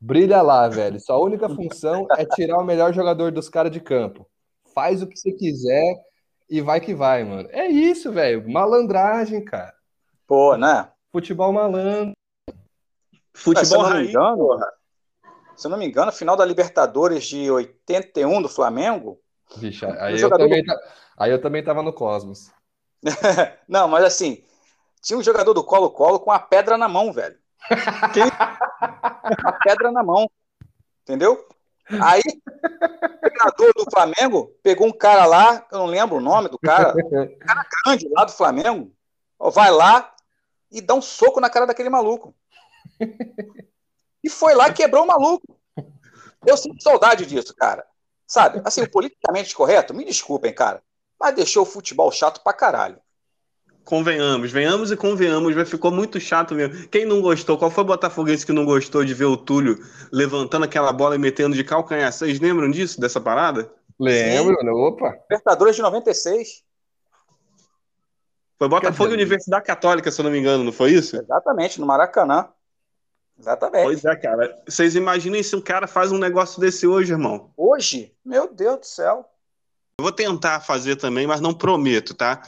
brilha lá, velho. Sua única função é tirar o melhor jogador dos caras de campo. Faz o que você quiser e vai que vai, mano. É isso, velho. Malandragem, cara. Pô, né? Futebol malandro. Futebol raiz, porra se eu não me engano, final da Libertadores de 81 do Flamengo. Vixe, aí, eu também, do... aí eu também tava no Cosmos. *laughs* não, mas assim, tinha um jogador do Colo-Colo com a pedra na mão, velho. Quem... *laughs* a pedra na mão. Entendeu? Aí, o jogador do Flamengo pegou um cara lá, eu não lembro o nome do cara, um cara grande lá do Flamengo, vai lá e dá um soco na cara daquele maluco. E foi lá e quebrou o maluco. Eu sinto saudade disso, cara. Sabe? Assim, o politicamente correto, me desculpem, cara, mas deixou o futebol chato pra caralho. convenhamos, venhamos e convenhamos, mas ficou muito chato mesmo. Quem não gostou? Qual foi o botafoguense que não gostou de ver o Túlio levantando aquela bola e metendo de calcanhar? Vocês lembram disso, dessa parada? Lembro, né? opa. Libertadores de 96. Foi Botafogo e Universidade Católica, se eu não me engano, não foi isso? Exatamente, no Maracanã. Exatamente. Pois é, cara. Vocês imaginem se um cara faz um negócio desse hoje, irmão. Hoje? Meu Deus do céu. Eu vou tentar fazer também, mas não prometo, tá?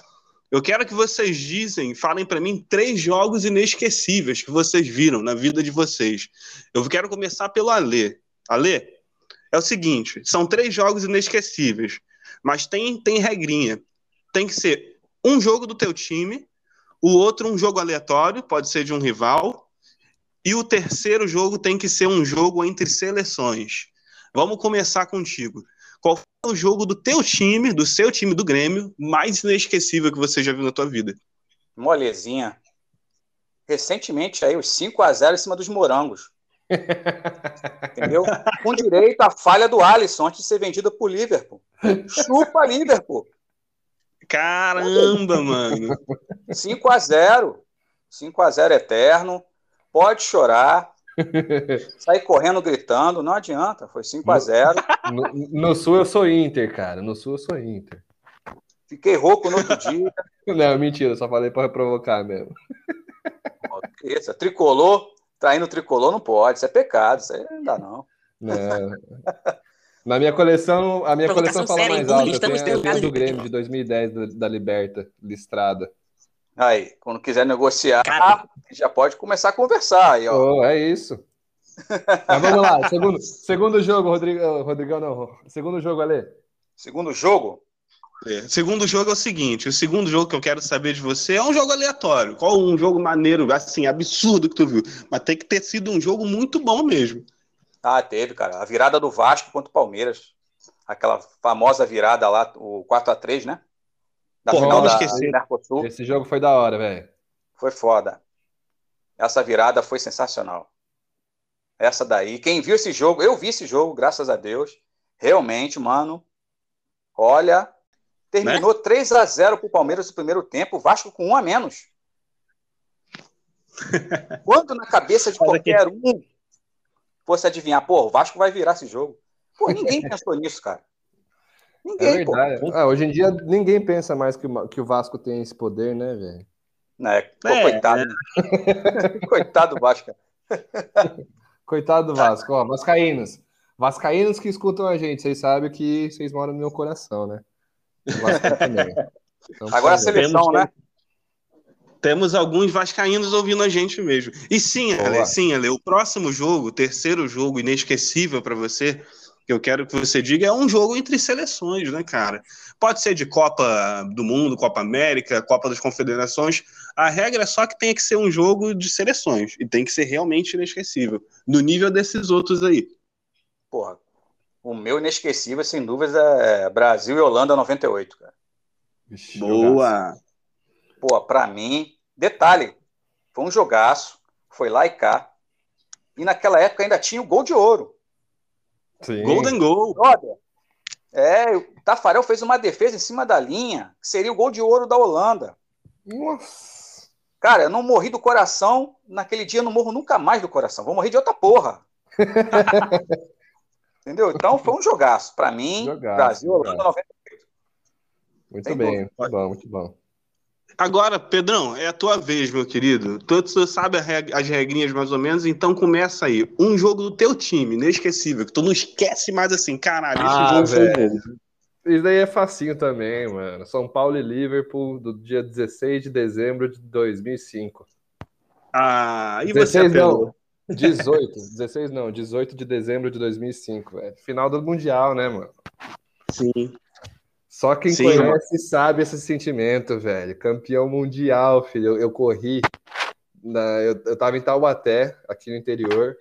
Eu quero que vocês dizem, falem para mim três jogos inesquecíveis que vocês viram na vida de vocês. Eu quero começar pelo Alê. Alê, é o seguinte, são três jogos inesquecíveis, mas tem, tem regrinha. Tem que ser um jogo do teu time, o outro um jogo aleatório, pode ser de um rival, e o terceiro jogo tem que ser um jogo entre seleções. Vamos começar contigo. Qual foi o jogo do teu time, do seu time do Grêmio, mais inesquecível que você já viu na tua vida? Molezinha. Recentemente aí, os 5 a 0 em cima dos morangos. *laughs* Entendeu? Com direito à falha do Alisson antes de ser vendido pro Liverpool. Chupa Liverpool. Caramba, mano. 5 a 0 5 a 0 eterno. Pode chorar. *laughs* Sair correndo, gritando, não adianta. Foi 5 a 0 no, no, Sul eu sou Inter, cara. No Sul eu sou Inter. Fiquei rouco no outro dia. *laughs* Não, mentira, só falei para provocar mesmo. Isso, tricolor, traindo tricolor não pode, isso é pecado, isso aí não dá não. Não. Na minha coleção, a minha coleção fala mais alto. Eu tenho a do Grêmio de 2010 da Liberta, listrada. Aí, quando quiser negociar, Cara. já pode começar a conversar aí, ó. Oh, é isso. Mas vamos lá, *laughs* segundo, segundo jogo, Rodrigo, Rodrigão, não. Segundo jogo, Ale. Segundo jogo? É, segundo jogo é o seguinte: o segundo jogo que eu quero saber de você é um jogo aleatório. Qual um jogo maneiro, assim, absurdo que tu viu? Mas tem que ter sido um jogo muito bom mesmo. Ah, teve, cara. A virada do Vasco contra o Palmeiras. Aquela famosa virada lá, o 4x3, né? Da Porra, final da Mercosul. Esse jogo foi da hora, velho. Foi foda. Essa virada foi sensacional. Essa daí, quem viu esse jogo, eu vi esse jogo, graças a Deus. Realmente, mano. Olha, terminou né? 3 a 0 pro Palmeiras no primeiro tempo, o Vasco com um a menos. *laughs* Quando na cabeça de qualquer um fosse adivinhar, pô, o Vasco vai virar esse jogo. Pô, ninguém *laughs* pensou nisso, cara. Ninguém, é verdade. Ah, hoje em dia ninguém pensa mais que, que o Vasco tem esse poder, né, velho? É, pô, é, coitado. É. *laughs* coitado do Vasco. *laughs* coitado do Vasco. Ó, Vascaínos. Vascaínos que escutam a gente, vocês sabem que vocês moram no meu coração, né? Então, Agora a seleção, né? Temos alguns vascaínos ouvindo a gente mesmo. E sim, Ale, sim, Ale, o próximo jogo, o terceiro jogo inesquecível para você, que eu quero que você diga, é um jogo entre seleções, né, cara? Pode ser de Copa do Mundo, Copa América, Copa das Confederações. A regra é só que tem que ser um jogo de seleções e tem que ser realmente inesquecível, no nível desses outros aí. Porra, o meu inesquecível, sem dúvidas, é Brasil e Holanda 98, cara. Boa! Pô, pra mim, detalhe, foi um jogaço, foi lá e cá. E naquela época ainda tinha o gol de ouro. Sim. Golden Goal. É, o Tafarel fez uma defesa em cima da linha, que seria o gol de ouro da Holanda. Nossa. Cara, eu não morri do coração. Naquele dia eu não morro nunca mais do coração. Vou morrer de outra porra. *laughs* Entendeu? Então foi um jogaço. Para mim, jogaço, Brasil, Holanda 98. Muito Tem bem, muito bom, muito bom. Agora, Pedrão, é a tua vez, meu querido. Tu, tu sabe as regrinhas mais ou menos, então começa aí. Um jogo do teu time, inesquecível, que tu não esquece mais assim, caralho, esse ah, jogo velho. foi. Isso daí é facinho também, mano. São Paulo e Liverpool, do dia 16 de dezembro de 2005. Ah, e 16 você não, 18, 16 *laughs* não, 18 de dezembro de 2005, velho. Final do Mundial, né, mano? Sim. Só quem Sim, conhece mano. sabe esse sentimento, velho. Campeão mundial, filho. Eu, eu corri. Na, eu, eu tava em Taubaté, aqui no interior.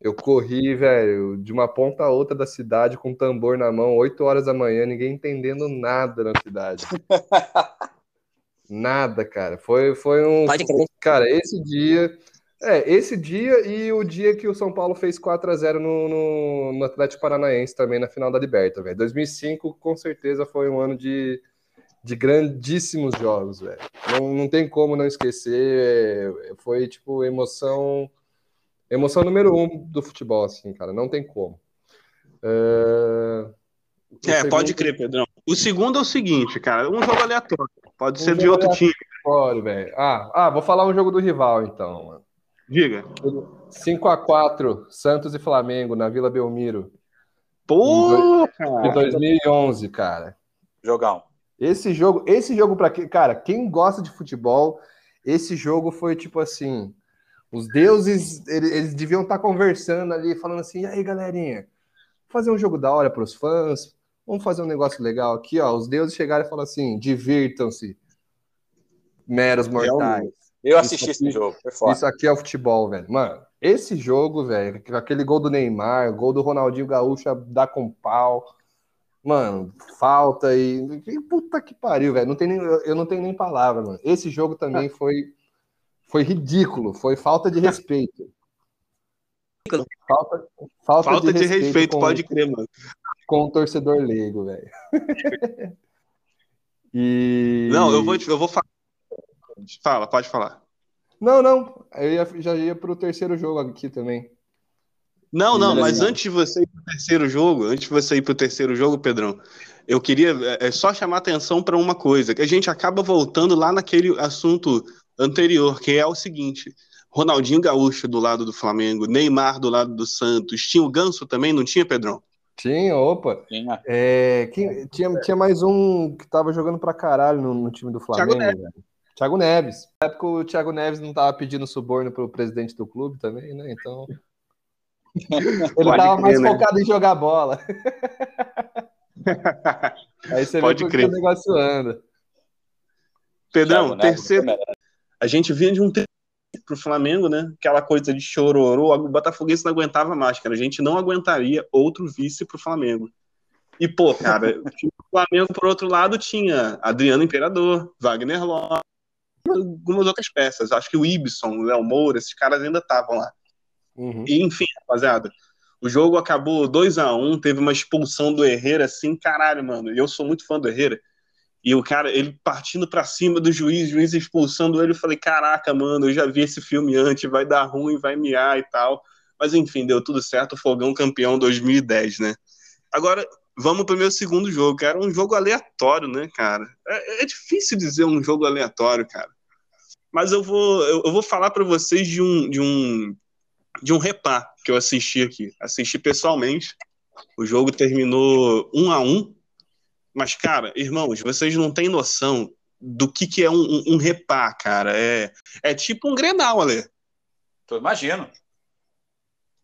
Eu corri, velho, de uma ponta a outra da cidade com um tambor na mão, 8 horas da manhã, ninguém entendendo nada na cidade. *laughs* nada, cara. Foi, foi um. Pode crer. Cara, esse dia é, esse dia e o dia que o São Paulo fez 4 a 0 no, no, no Atlético Paranaense também na final da Liberta, velho. 2005 com certeza foi um ano de, de grandíssimos jogos, velho. Não, não tem como não esquecer. é, Foi, tipo, emoção. Emoção número um do futebol, assim, cara. Não tem como. É, É, pode segundo- crer, Pedrão. O segundo é o seguinte, cara, um jogo aleatório. Pode Um ser de outro time. Olha, velho. Ah, ah, vou falar um jogo do rival, então. mano. Diga. 5x4, Santos e Flamengo, na Vila Belmiro, Pô, de cara. 2011, cara. Jogão. Esse jogo, esse jogo para quem, cara, quem gosta de futebol, esse jogo foi tipo assim, os deuses, eles, eles deviam estar conversando ali, falando assim, e aí, galerinha, fazer um jogo da hora para os fãs, vamos fazer um negócio legal aqui, ó. Os deuses chegaram e falaram assim, divirtam-se, meros mortais. Eu assisti esse aqui- jogo, foi foda. Isso aqui é o futebol, velho. Mano, esse jogo, velho, aquele gol do Neymar, gol do Ronaldinho Gaúcho dá com pau. Mano, falta e. e Puta que pariu, velho. Não tem nem, eu não tenho nem palavra, mano. Esse jogo também foi, foi ridículo, foi falta de respeito. Falta, falta, Falta de respeito, com, pode crer, mano. com o torcedor leigo, velho. *laughs* e... Não, eu vou, eu vou falar. Fala, pode falar. Não, não. Eu ia, já ia pro terceiro jogo aqui também. Não, não, mas antes de você ir pro terceiro jogo, antes de você ir pro terceiro jogo, Pedrão, eu queria é, é, só chamar atenção para uma coisa, que a gente acaba voltando lá naquele assunto anterior, que é o seguinte: Ronaldinho Gaúcho do lado do Flamengo, Neymar do lado do Santos, tinha o Ganso também, não tinha, Pedrão? Tinha, opa. Tinha. É, quem- tinha, tinha mais um que tava jogando pra caralho no, no time do Flamengo. Thiago velho. Thiago Neves. Na época o Thiago Neves não tava pedindo suborno pro presidente do clube também, né? Então. *laughs* Ele Pode tava crer, mais né? focado em jogar bola. *laughs* Aí você Pode vê crer. que o negócio anda. Pedrão, Thiago Neves, terceiro, melhor. a gente vinha de um terceiro pro Flamengo, né? Aquela coisa de chororô, o Botafoguense não aguentava mais, cara. A gente não aguentaria outro vice pro Flamengo. E, pô, cara, *laughs* o Flamengo, por outro lado, tinha Adriano Imperador, Wagner Lopes, algumas outras peças. Acho que o Ibson, o Léo Moura, esses caras ainda estavam lá. Uhum. E, enfim, rapaziada, o jogo acabou 2 a 1 teve uma expulsão do Herrera, assim, caralho, mano. E eu sou muito fã do Herrera. E o cara, ele partindo pra cima do juiz, o juiz expulsando ele, eu falei, caraca, mano, eu já vi esse filme antes, vai dar ruim, vai miar e tal. Mas enfim, deu tudo certo, Fogão campeão 2010, né? Agora, vamos pro meu segundo jogo, que era um jogo aleatório, né, cara? É, é difícil dizer um jogo aleatório, cara. Mas eu vou, eu, eu vou falar pra vocês de um, de um de um repá que eu assisti aqui. Assisti pessoalmente. O jogo terminou um a um. Mas, cara, irmãos, vocês não têm noção do que, que é um, um, um repá, cara. É, é tipo um Grenal, Ale. Tu imagino.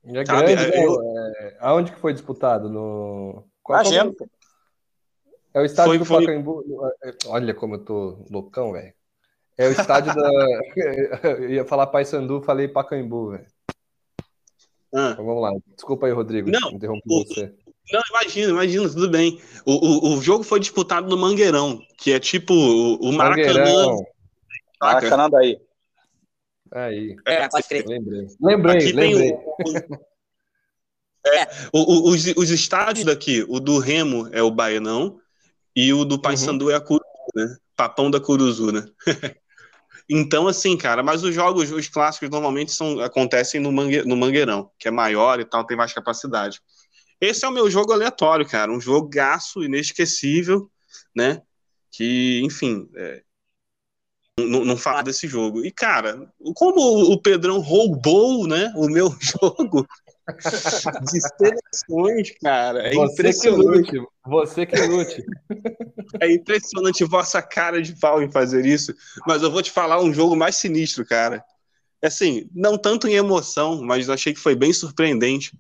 É Sabe, grande, né? eu- É, aonde que foi disputado? No. Qual- qual- É o estádio Foi- do foi- Pacaembu. Olha como eu tô loucão, velho. É o estádio da. *laughs* Eu ia falar Paysandu, falei Pacaembu, velho. Ah, Então vamos lá. Desculpa aí, Rodrigo. Não, interrompi o- você. não, imagina, imagina, tudo bem. O, o, o jogo foi disputado no Mangueirão, que é tipo o, o Maracanã. Maracanã daí. Aí, É, pode crer. lembrei. Lembrei, Aqui tem lembrei. O- o- os, os estádios daqui, o do Remo é o Baianão e o do Paysandu é a Curuzu, né? Papão da Curuzu, né? *laughs* então, assim, cara, mas os jogos, os clássicos normalmente são, acontecem no, Mangue, no Mangueirão, que é maior e tal, tem mais capacidade. Esse é o meu jogo aleatório, cara, um jogaço inesquecível, né? Que, enfim, é, não, não falo desse jogo. E, cara, como o- o Pedrão roubou, né, o meu *laughs* jogo de seleções, cara, é Você que impressionante. lute. Você que lute. É impressionante vossa cara de pau em fazer isso, mas eu vou te falar um jogo mais sinistro, cara. Assim, não tanto em emoção, mas achei que foi bem surpreendente,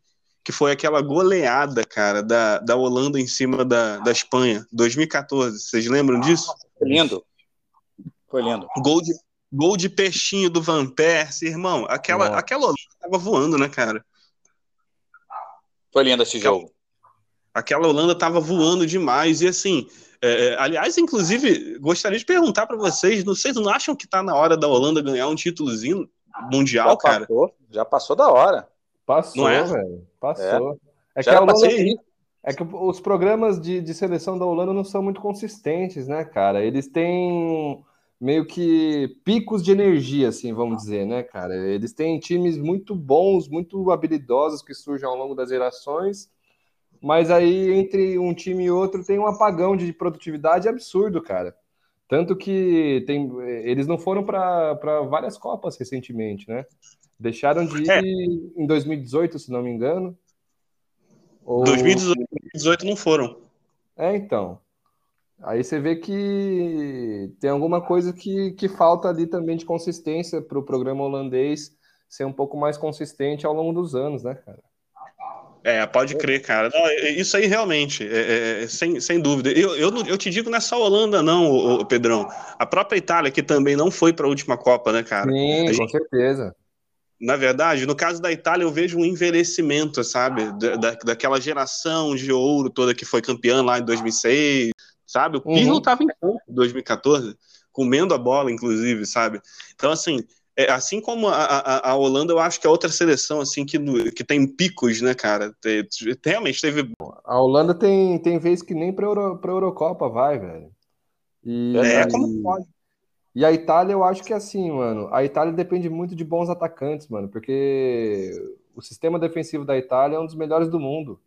que foi aquela goleada, cara, da, da Holanda em cima da, da Espanha, 2014. Vocês lembram disso? Foi lindo. Foi lindo. Gol de, gol de peixinho do Van Persie, irmão. Aquela, Nossa. aquela Holanda tava voando, né, cara? Foi lindo esse jogo. Aquela Holanda tava voando demais. E assim, é, é, aliás, inclusive, gostaria de perguntar para vocês: não- vocês não acham que tá na hora da Holanda ganhar um títulozinho mundial, Já cara? passou, já passou da hora. Passou, Não é? velho. Passou. É, que Já a Holanda, isso. É que os programas de, de seleção da Holanda não são muito consistentes, né, cara? Eles têm meio que picos de energia, assim, vamos dizer, né, cara? Eles têm times muito bons, muito habilidosos que surgem ao longo das gerações, mas aí entre um time e outro tem um apagão de produtividade absurdo, cara. Tanto que tem, eles não foram para várias Copas recentemente, né? Deixaram de ir é. em 2018, se não me engano. Ou... 2018 não foram. É, então. Aí você vê que tem alguma coisa que, que falta ali também de consistência para o programa holandês ser um pouco mais consistente ao longo dos anos, né, cara? É, pode crer, cara. Não, isso aí realmente, é, é, é, sem, sem dúvida. Eu, eu, eu te digo, não é só Holanda, não, o, Pedrão. A própria Itália, que também não foi para a última Copa, né, cara? Sim, gente, com certeza. Na verdade, no caso da Itália, eu vejo um envelhecimento, sabe? Da, da, daquela geração de ouro toda que foi campeã lá em 2006, sabe? O Pirlo estava uhum. em campo em 2014, comendo a bola, inclusive, sabe? Então, assim, é, assim como a, a, a, Holanda, eu acho que é outra seleção, assim, que, que tem picos, né, cara? Tem, realmente teve... A Holanda tem, tem vez que nem para Euro, a Eurocopa vai, velho. E, é, aí... como pode? E a Itália, eu acho que é assim, mano. A Itália depende muito de bons atacantes, mano, porque o sistema defensivo da Itália é um dos melhores do mundo.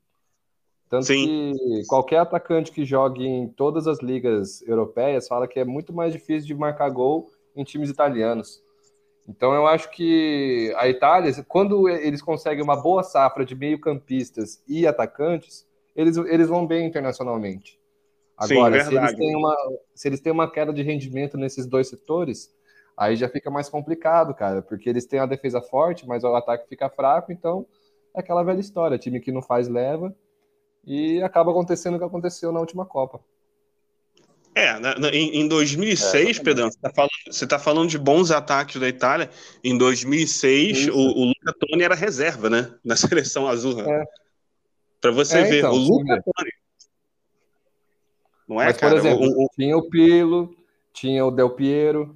Tanto Sim. que qualquer atacante que jogue em todas as ligas europeias fala que é muito mais difícil de marcar gol em times italianos. Então eu acho que a Itália, quando eles conseguem uma boa safra de meio-campistas e atacantes, eles, eles vão bem internacionalmente. Agora, Sim, se, eles têm uma, se eles têm uma queda de rendimento nesses dois setores, aí já fica mais complicado, cara, porque eles têm a defesa forte, mas o ataque fica fraco, então é aquela velha história, time que não faz leva, e acaba acontecendo o que aconteceu na última Copa. É, na, na, em, em 2006, é, Pedrão, você está falando, tá falando, de bons ataques da Itália. Em 2006, o, o Luca Toni era reserva, né? Na *laughs* seleção azul. É. Para você é, ver, então, o Luca Toni não é, Mas, cara? por exemplo, o, o... tinha o Pilo, tinha o Del Piero.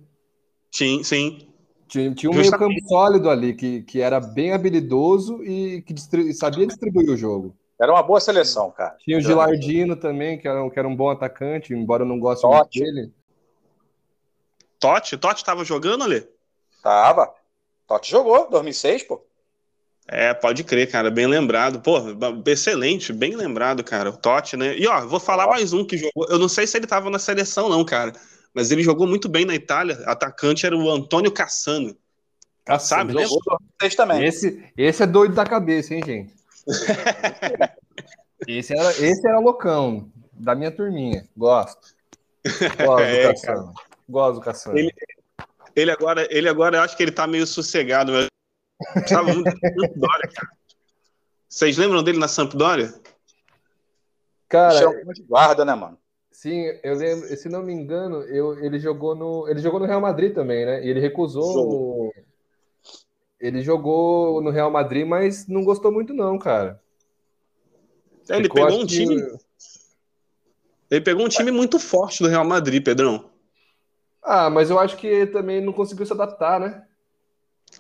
Sim, sim. Tinha, tinha um meio campo sólido ali, que, que era bem habilidoso e que distri... sabia distribuir o jogo. Era uma boa seleção, cara. Tinha o Gilardino também, que era, um, que era um bom atacante, embora eu não goste muito dele. Totti? Totti tava jogando ali? Tava. Totti jogou, 2006, pô. É, pode crer, cara, bem lembrado. Pô, excelente, bem lembrado, cara. O Totti, né? E ó, vou falar mais um que jogou. Eu não sei se ele tava na seleção, não, cara. Mas ele jogou muito bem na Itália. Atacante era o Antônio Cassano. Cassano, sabe? Jogou também. Esse, esse é doido da cabeça, hein, gente? Esse, era, esse era loucão, da minha turminha. Gosto. Gosto *laughs* é, do Cassano. Gosto do Cassano. Ele, ele, agora, ele agora, eu acho que ele tá meio sossegado, mas Gostava muito da Sampdoria, cara. Vocês lembram dele na Sampdoria? Cara, guarda, né, mano? Sim, eu lembro, se não me engano, eu, ele jogou no ele jogou no Real Madrid também, né? E ele recusou ele jogou no Real Madrid, mas não gostou muito não, cara. É, ele pegou um que... time Ele pegou um time muito forte do Real Madrid, Pedrão. Ah, mas eu acho que também não conseguiu se adaptar, né?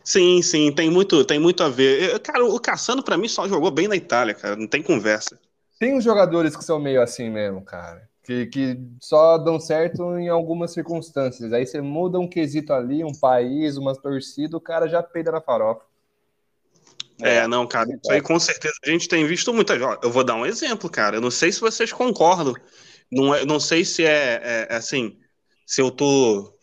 Sim, sim, tem muito, tem muito a ver. Cara, o Cassano, para mim, só jogou bem na Itália, cara. Não tem conversa. Tem uns jogadores que são meio assim mesmo, cara. Que, que só dão certo em algumas circunstâncias. Aí você muda um quesito ali, um país, uma torcida, o cara já peida na farofa. É, não, cara, isso aí com certeza a gente tem visto muitas. Eu vou dar um exemplo, cara. Eu não sei se vocês concordam. Não, é, não sei se é, é, é assim, se eu tô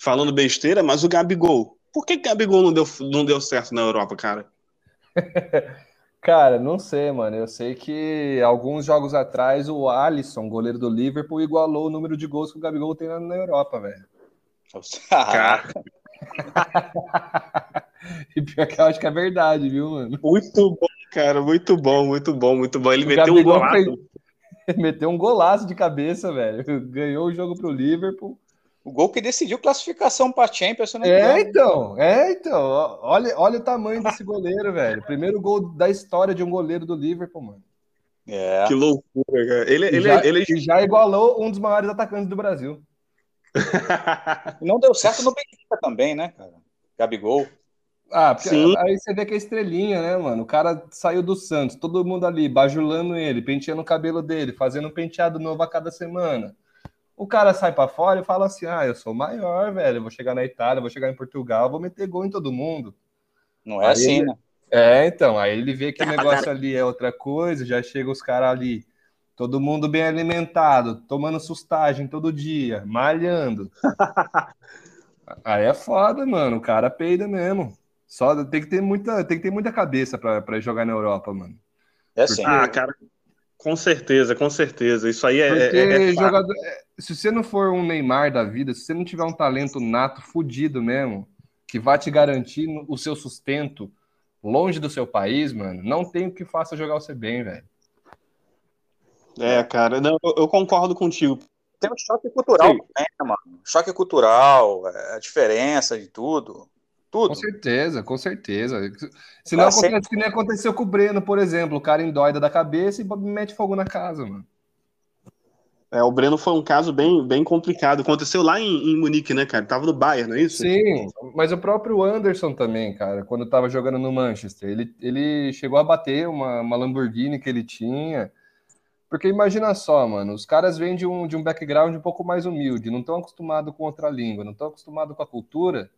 falando besteira, mas o Gabigol por que Gabigol não deu, não deu certo na Europa, cara? *laughs* cara, não sei, mano. Eu sei que alguns jogos atrás o Alisson, goleiro do Liverpool, igualou o número de gols que o Gabigol tem na, Europa, velho. Cara. *laughs* e pior que eu acho que é verdade, viu, mano? Muito bom, cara. Muito bom, muito bom, muito bom. Ele o meteu Gabigol um golaço. Fez... *laughs* meteu um golaço de cabeça, velho. Ganhou o jogo pro Liverpool. O gol que decidiu classificação para Champions. Não é, então, é, então. Olha, olha o tamanho desse goleiro, velho. Primeiro gol da história de um goleiro do Liverpool, mano. É. Que loucura, cara. Ele, ele, já, ele... já igualou um dos maiores atacantes do Brasil. *laughs* não deu certo no Benfica também, né, cara? Gabigol. Ah, porque Sim. aí você vê que é estrelinha, né, mano? O cara saiu do Santos, todo mundo ali bajulando ele, penteando o cabelo dele, fazendo um penteado novo a cada semana. O cara sai para fora e fala assim: ah, eu sou maior, velho, eu vou chegar na Itália, vou chegar em Portugal, vou meter gol em todo mundo. Não é aí assim, ele... né? É, então, aí ele vê que o negócio ali é outra coisa, já chega os caras ali, todo mundo bem alimentado, tomando sustagem todo dia, malhando. *laughs* aí é foda, mano, o cara peida mesmo. Só tem que ter muita, tem que ter muita cabeça para jogar na Europa, mano. É sim. Porque... Ah, cara, com certeza, com certeza. Isso aí é. Porque é, é jogador, é, se você não for um Neymar da vida, se você não tiver um talento nato fudido mesmo, que vai te garantir o seu sustento longe do seu país, mano, não tem o que faça jogar você bem, velho. É, cara, não, eu concordo contigo. Tem um choque cultural Sim. né, mano? Choque cultural, é, a diferença de tudo. Tudo. Com certeza, com certeza. Se não acontece sempre... que nem aconteceu com o Breno, por exemplo, o cara endoida da cabeça e mete fogo na casa, mano. É, o Breno foi um caso bem, bem complicado. Aconteceu lá em, em Munique, né, cara? Tava no Bayern, não é isso? Sim, mas o próprio Anderson também, cara, quando tava jogando no Manchester, ele, ele chegou a bater uma, uma Lamborghini que ele tinha. Porque imagina só, mano, os caras vêm de um, de um background um pouco mais humilde, não estão acostumados com outra língua, não estão acostumados com a cultura.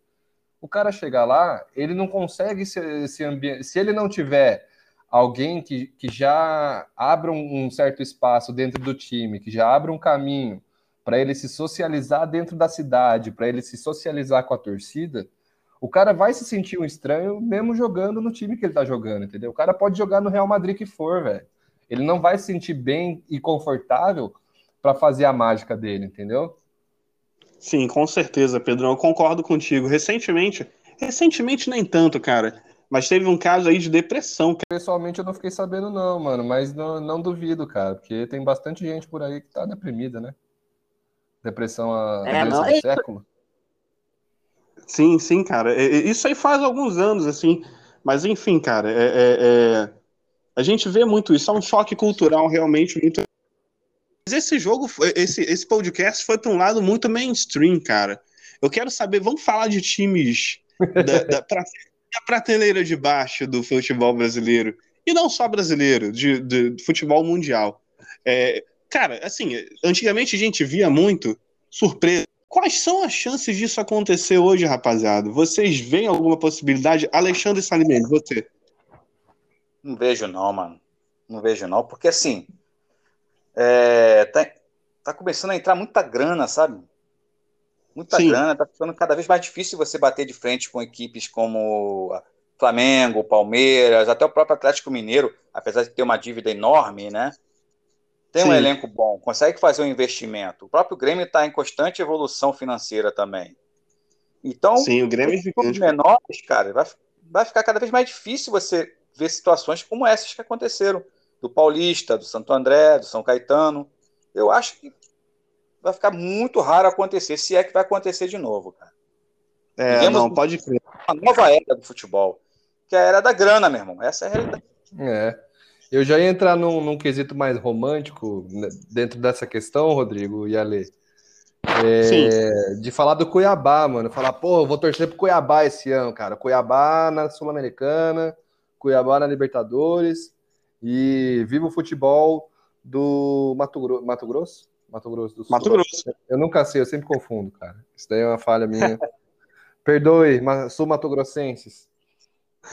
O cara chegar lá, ele não consegue se, se ambiente. Se ele não tiver alguém que, que já abra um, um certo espaço dentro do time, que já abra um caminho para ele se socializar dentro da cidade, para ele se socializar com a torcida, o cara vai se sentir um estranho mesmo jogando no time que ele tá jogando, entendeu? O cara pode jogar no Real Madrid que for, velho. Ele não vai se sentir bem e confortável para fazer a mágica dele, entendeu? Sim, com certeza, Pedro. Eu concordo contigo. Recentemente, recentemente nem tanto, cara. Mas teve um caso aí de depressão. Pessoalmente eu não fiquei sabendo, não, mano. Mas não, não duvido, cara. Porque tem bastante gente por aí que tá deprimida, né? Depressão a é, não, do século. Sim, sim, cara. Isso aí faz alguns anos, assim. Mas enfim, cara, é, é, é... a gente vê muito isso. É um choque cultural realmente muito. Mas esse jogo, esse, esse podcast foi para um lado muito mainstream, cara. Eu quero saber, vamos falar de times da, da, pra, *laughs* a prateleira de baixo do futebol brasileiro. E não só brasileiro, de, de, de futebol mundial. É, cara, assim, antigamente a gente via muito surpresa. Quais são as chances disso acontecer hoje, rapaziada? Vocês veem alguma possibilidade? Alexandre Salimene, você. Não vejo não, mano. Não vejo não, porque assim, é, tá, tá começando a entrar muita grana, sabe? muita Sim. grana, tá ficando cada vez mais difícil você bater de frente com equipes como Flamengo, Palmeiras, até o próprio Atlético Mineiro, apesar de ter uma dívida enorme, né? Tem Sim. um elenco bom, consegue fazer um investimento. O próprio Grêmio está em constante evolução financeira também. Então, Sim, o Grêmio os menores, cara, vai, vai ficar cada vez mais difícil você ver situações como essas que aconteceram do Paulista, do Santo André, do São Caetano. Eu acho que vai ficar muito raro acontecer, se é que vai acontecer de novo, cara. É, Vivemos não, pode crer. Uma nova era do futebol, que é a era da grana, meu irmão. Essa é a realidade. É. Eu já ia entrar num, num quesito mais romântico né, dentro dessa questão, Rodrigo e Ale. É, de falar do Cuiabá, mano. Falar, pô, eu vou torcer pro Cuiabá esse ano, cara. Cuiabá na Sul-Americana, Cuiabá na Libertadores e viva o futebol do Mato, Gro Mato Grosso? Mato Grosso do Sul. Mato Grosso. Eu nunca sei, eu sempre confundo, cara. Isso daí é uma falha minha. *laughs* Perdoe, sou mato-grossenses.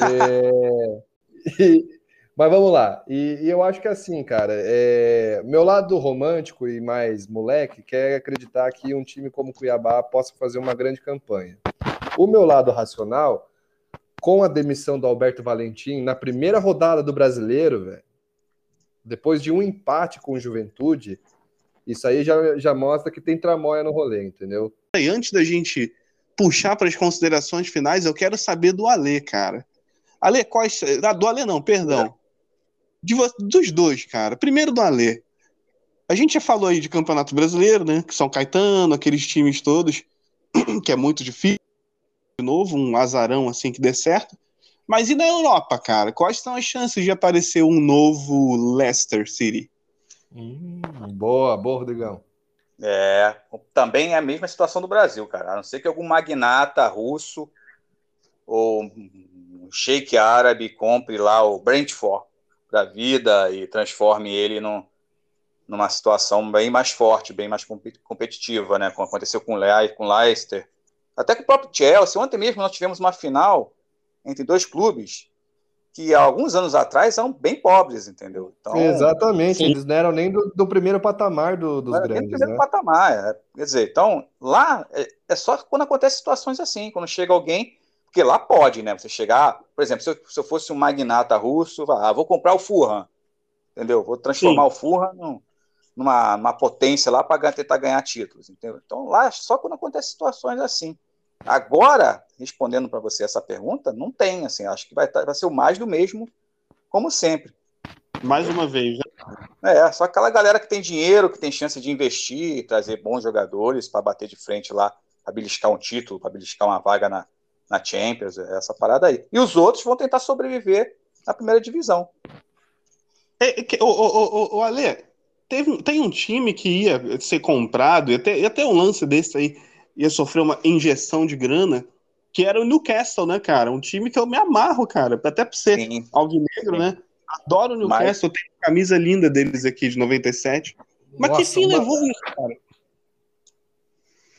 É... *laughs* Mas vamos lá. E, e, eu acho que assim, cara, é... meu lado romântico e mais moleque quer acreditar que um time como Cuiabá possa fazer uma grande campanha. O meu lado racional, com a demissão do Alberto Valentim na primeira rodada do brasileiro, velho, depois de um empate com o Juventude, isso aí já, já mostra que tem tramóia no rolê, entendeu? E antes da gente puxar para as considerações finais, eu quero saber do Alê, cara. Alê, quais. Ah, do Alê não, perdão. De, dos dois, cara. Primeiro do Alê. A gente já falou aí de Campeonato Brasileiro, né? Que São Caetano, aqueles times todos, *clears throat* que é muito difícil. De novo, um azarão assim que dê certo. Mas e na Europa, cara? Quais são as chances de aparecer um novo Leicester City? Hum, boa, boa, Rodrigão. É, também é a mesma situação do Brasil, cara. A não ser que algum magnata russo ou um sheik árabe compre lá o Brentford para a vida e transforme ele num, numa situação bem mais forte, bem mais competitiva, né? Como aconteceu com o Leicester, até com o próprio Chelsea. Ontem mesmo nós tivemos uma final entre dois clubes que há alguns anos atrás eram bem pobres, entendeu? Então, Exatamente, sim. eles não eram nem do, do primeiro patamar do, dos não grandes. Nem do primeiro né? patamar, é. quer dizer, então lá é, é, só quando acontece situações assim, quando chega alguém, porque lá pode, né? Você chegar, por exemplo, se eu, se eu fosse um magnata russo, ah, vou comprar o Furran, entendeu? Vou transformar sim. o Furran num, numa, numa potência lá para tentar ganhar títulos, entendeu? Então lá só quando acontece situações assim. Agora, respondendo para você essa pergunta, não tem, assim, acho que vai, tá, vai ser o mais do mesmo, como sempre. Mais uma vez, né? É, só aquela galera que tem dinheiro, que tem chance de investir, trazer bons jogadores para bater de frente lá, para beliscar um título, para beliscar uma vaga na, na Champions, essa parada aí. E os outros vão tentar sobreviver na primeira divisão. É, é, o, o, o, o Ale, teve, tem um time que ia ser comprado, e até, e até um lance desse aí, ia sofrer uma injeção de grana, que era o Newcastle, né, cara? Um time que eu me amarro, cara, até por ser Sim. alvinegro, né? Adoro o Newcastle, Mas... tem camisa linda deles aqui de 97. Mas Nossa, que fim uma... levou isso, cara?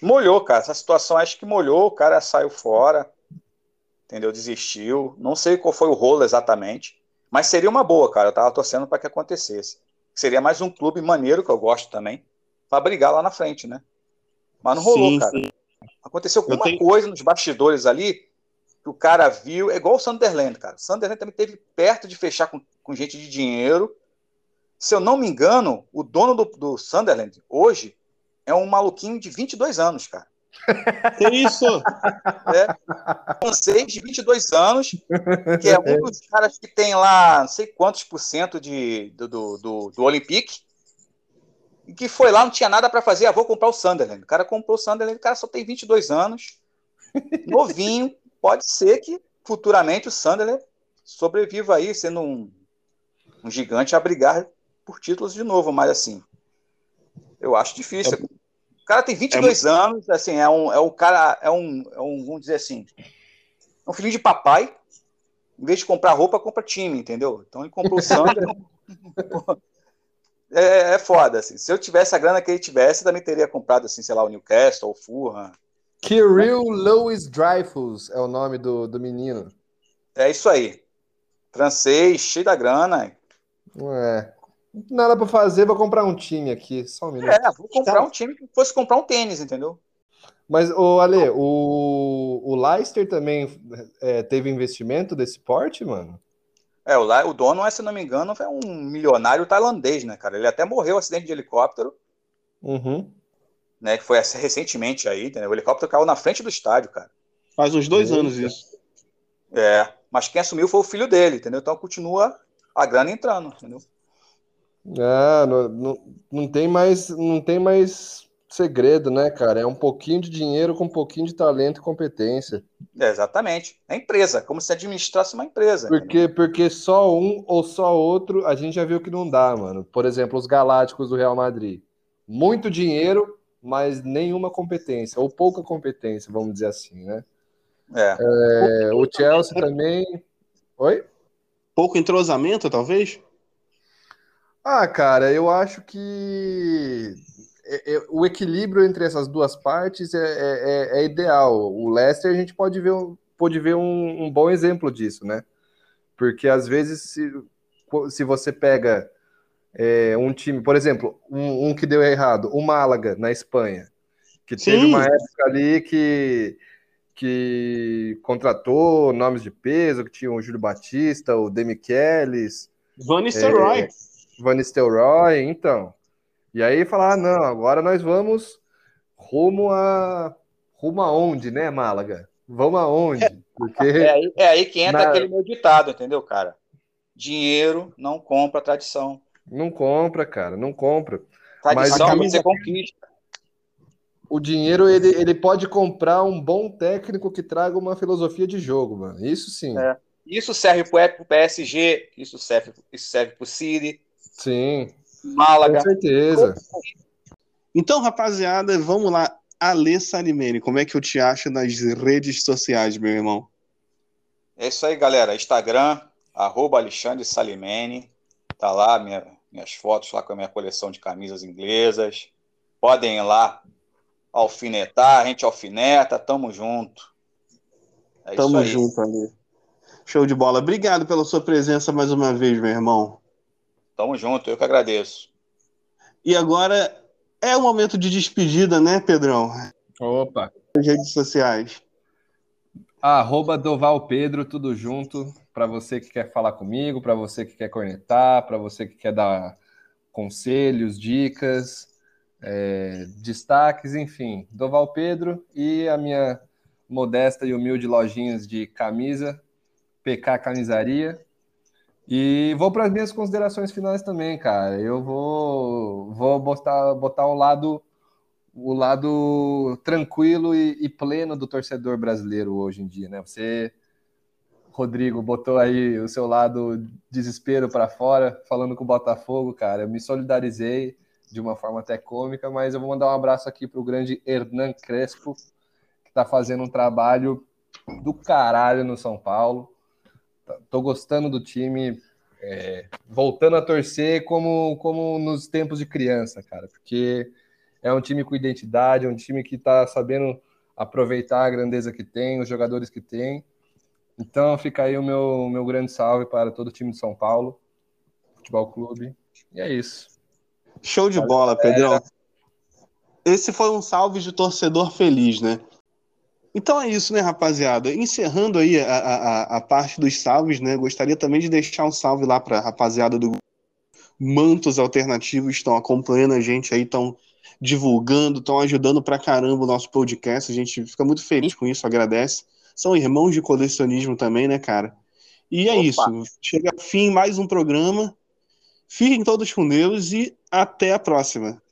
Molhou, cara. Essa situação acho que molhou, o cara saiu fora, entendeu? Desistiu. Não sei qual foi o rolo exatamente, mas seria uma boa, cara. Eu tava torcendo para que acontecesse. Seria mais um clube maneiro, que eu gosto também, para brigar lá na frente, né? Mas não rolou, sim, cara. Sim. Aconteceu alguma tenho... coisa nos bastidores ali que o cara viu. É igual o Sunderland, cara. O Sunderland também teve perto de fechar com, com gente de dinheiro. Se eu não me engano, o dono do, do Sunderland hoje é um maluquinho de 22 anos, cara. *laughs* Que isso? É, francês de 22 anos, que é um *laughs* dos caras que tem lá não sei quantos por cento de, do, do, do, do Olympique que foi lá, não tinha nada para fazer, ah, vou comprar o Sunderland. O cara comprou o Sunderland, o cara só tem 22 anos, *laughs* novinho, pode ser que futuramente o Sunderland sobreviva aí, sendo um, um gigante a brigar por títulos de novo, mas assim, eu acho difícil. É, o cara tem 22 é, anos, assim, é um, é um cara, é um, é um, vamos dizer assim, é um filhinho de papai, em vez de comprar roupa, compra time, entendeu? Então ele comprou o *laughs* Sunderland, *laughs* é, é foda, assim. Se eu tivesse a grana que ele tivesse, também teria comprado, assim, sei lá, o Newcastle, o Fulham. Kirill Louis Dreyfus é o nome do, do menino. É isso aí. Francês, cheio da grana. É. Nada para fazer, vou comprar um time aqui. Só um minuto. É, vou comprar um time que fosse comprar um tênis, entendeu? Mas, o Ale, o, o Leicester também é, teve investimento desse porte, mano? É, o, o dono, é, se não me engano, é um milionário tailandês, né, cara? Ele até morreu em acidente de helicóptero. Uhum. Né, que foi recentemente aí, entendeu? O helicóptero caiu na frente do estádio, cara. Faz uns dois Eita. anos isso. É, mas quem assumiu foi o filho dele, entendeu? Então continua a grana entrando, entendeu? É, não, não, não tem mais, não tem mais segredo, né, cara? É um pouquinho de dinheiro com um pouquinho de talento e competência. É, exatamente. É empresa, como se administrasse uma empresa. Porque, porque só um ou só outro, a gente já viu que não dá, mano. Por exemplo, os Galácticos do Real Madrid. Muito dinheiro, mas nenhuma competência, ou pouca competência, vamos dizer assim, né? É. é o Chelsea também. Oi? Pouco entrosamento, talvez? Ah, cara, eu acho que é, é, o equilíbrio entre essas duas partes é, é, é, é ideal. O Leicester a gente pode ver, pode ver um, um, bom exemplo disso, né? Porque às vezes, se, se você pega um time, por exemplo, um, um, que deu errado, o Málaga na Espanha, que Sim. teve uma época ali que, que contratou nomes de peso, que tinha o Júlio Batista, o Demichelis. Van Nistelrooy. Van Nistelrooy, então. E aí falar, ah, não, agora nós vamos rumo a rumo aonde, né, Málaga? Vamos aonde? Porque *laughs* é aí, é aí que entra na... aquele meu ditado, entendeu, cara? Dinheiro não compra tradição. Não compra, cara, não compra. Tradição Mas camisa... você conquista. O dinheiro ele, ele pode comprar um bom técnico que traga uma filosofia de jogo, mano. Isso sim. É. Isso serve para o PSG, isso serve, isso serve para o City. Sim. Málaga. Com certeza. Então, rapaziada, vamos lá. Alê Salimene, como é que eu te acho nas redes sociais, meu irmão? É isso aí, galera. Instagram, arroba Alexandre Salimene. Tá lá minha, minhas fotos lá com a minha coleção de camisas inglesas. Podem ir lá alfinetar, a gente alfineta, tamo junto. É tamo junto, ali. Show de bola. Obrigado pela sua presença mais uma vez, meu irmão. Tamo junto, eu que agradeço. E agora é o momento de despedida, né, Pedrão? Opa. As redes sociais. Arroba Doval Pedro, tudo junto. Para você que quer falar comigo, para você que quer conectar, para você que quer dar conselhos, dicas, é, destaques, enfim. Doval Pedro e a minha modesta e humilde lojinhas de camisa, PK Camisaria. E vou para as minhas considerações finais também, cara. Eu vou, vou botar, botar o lado o lado tranquilo e, e, pleno do torcedor brasileiro hoje em dia, né? Você, Rodrigo, botou aí o seu lado desespero para fora, falando com o Botafogo, cara. Eu me solidarizei de uma forma até cômica, mas eu vou mandar um abraço aqui para o grande Hernan Crespo, que está fazendo um trabalho do caralho no São Paulo. Tô gostando do time, é, voltando a torcer como, como nos tempos de criança, cara, porque é um time com identidade, é um time que está sabendo aproveitar a grandeza que tem, os jogadores que tem. Então fica aí o meu, meu grande salve para todo o time de São Paulo, Futebol Clube. E é isso. Show de bola, Pedrão. Esse foi um salve de torcedor feliz, né? Então é isso, né, rapaziada? Encerrando aí a, a, a parte dos salves, né? Gostaria também de deixar um salve lá para a rapaziada do Mantos Alternativos, estão acompanhando a gente aí, estão divulgando, estão ajudando pra caramba o nosso podcast. A gente fica muito feliz com isso, agradece. São irmãos de colecionismo também, né, cara? E é Opa. isso. Chega ao fim mais um programa. Fiquem todos com Deus e até a próxima.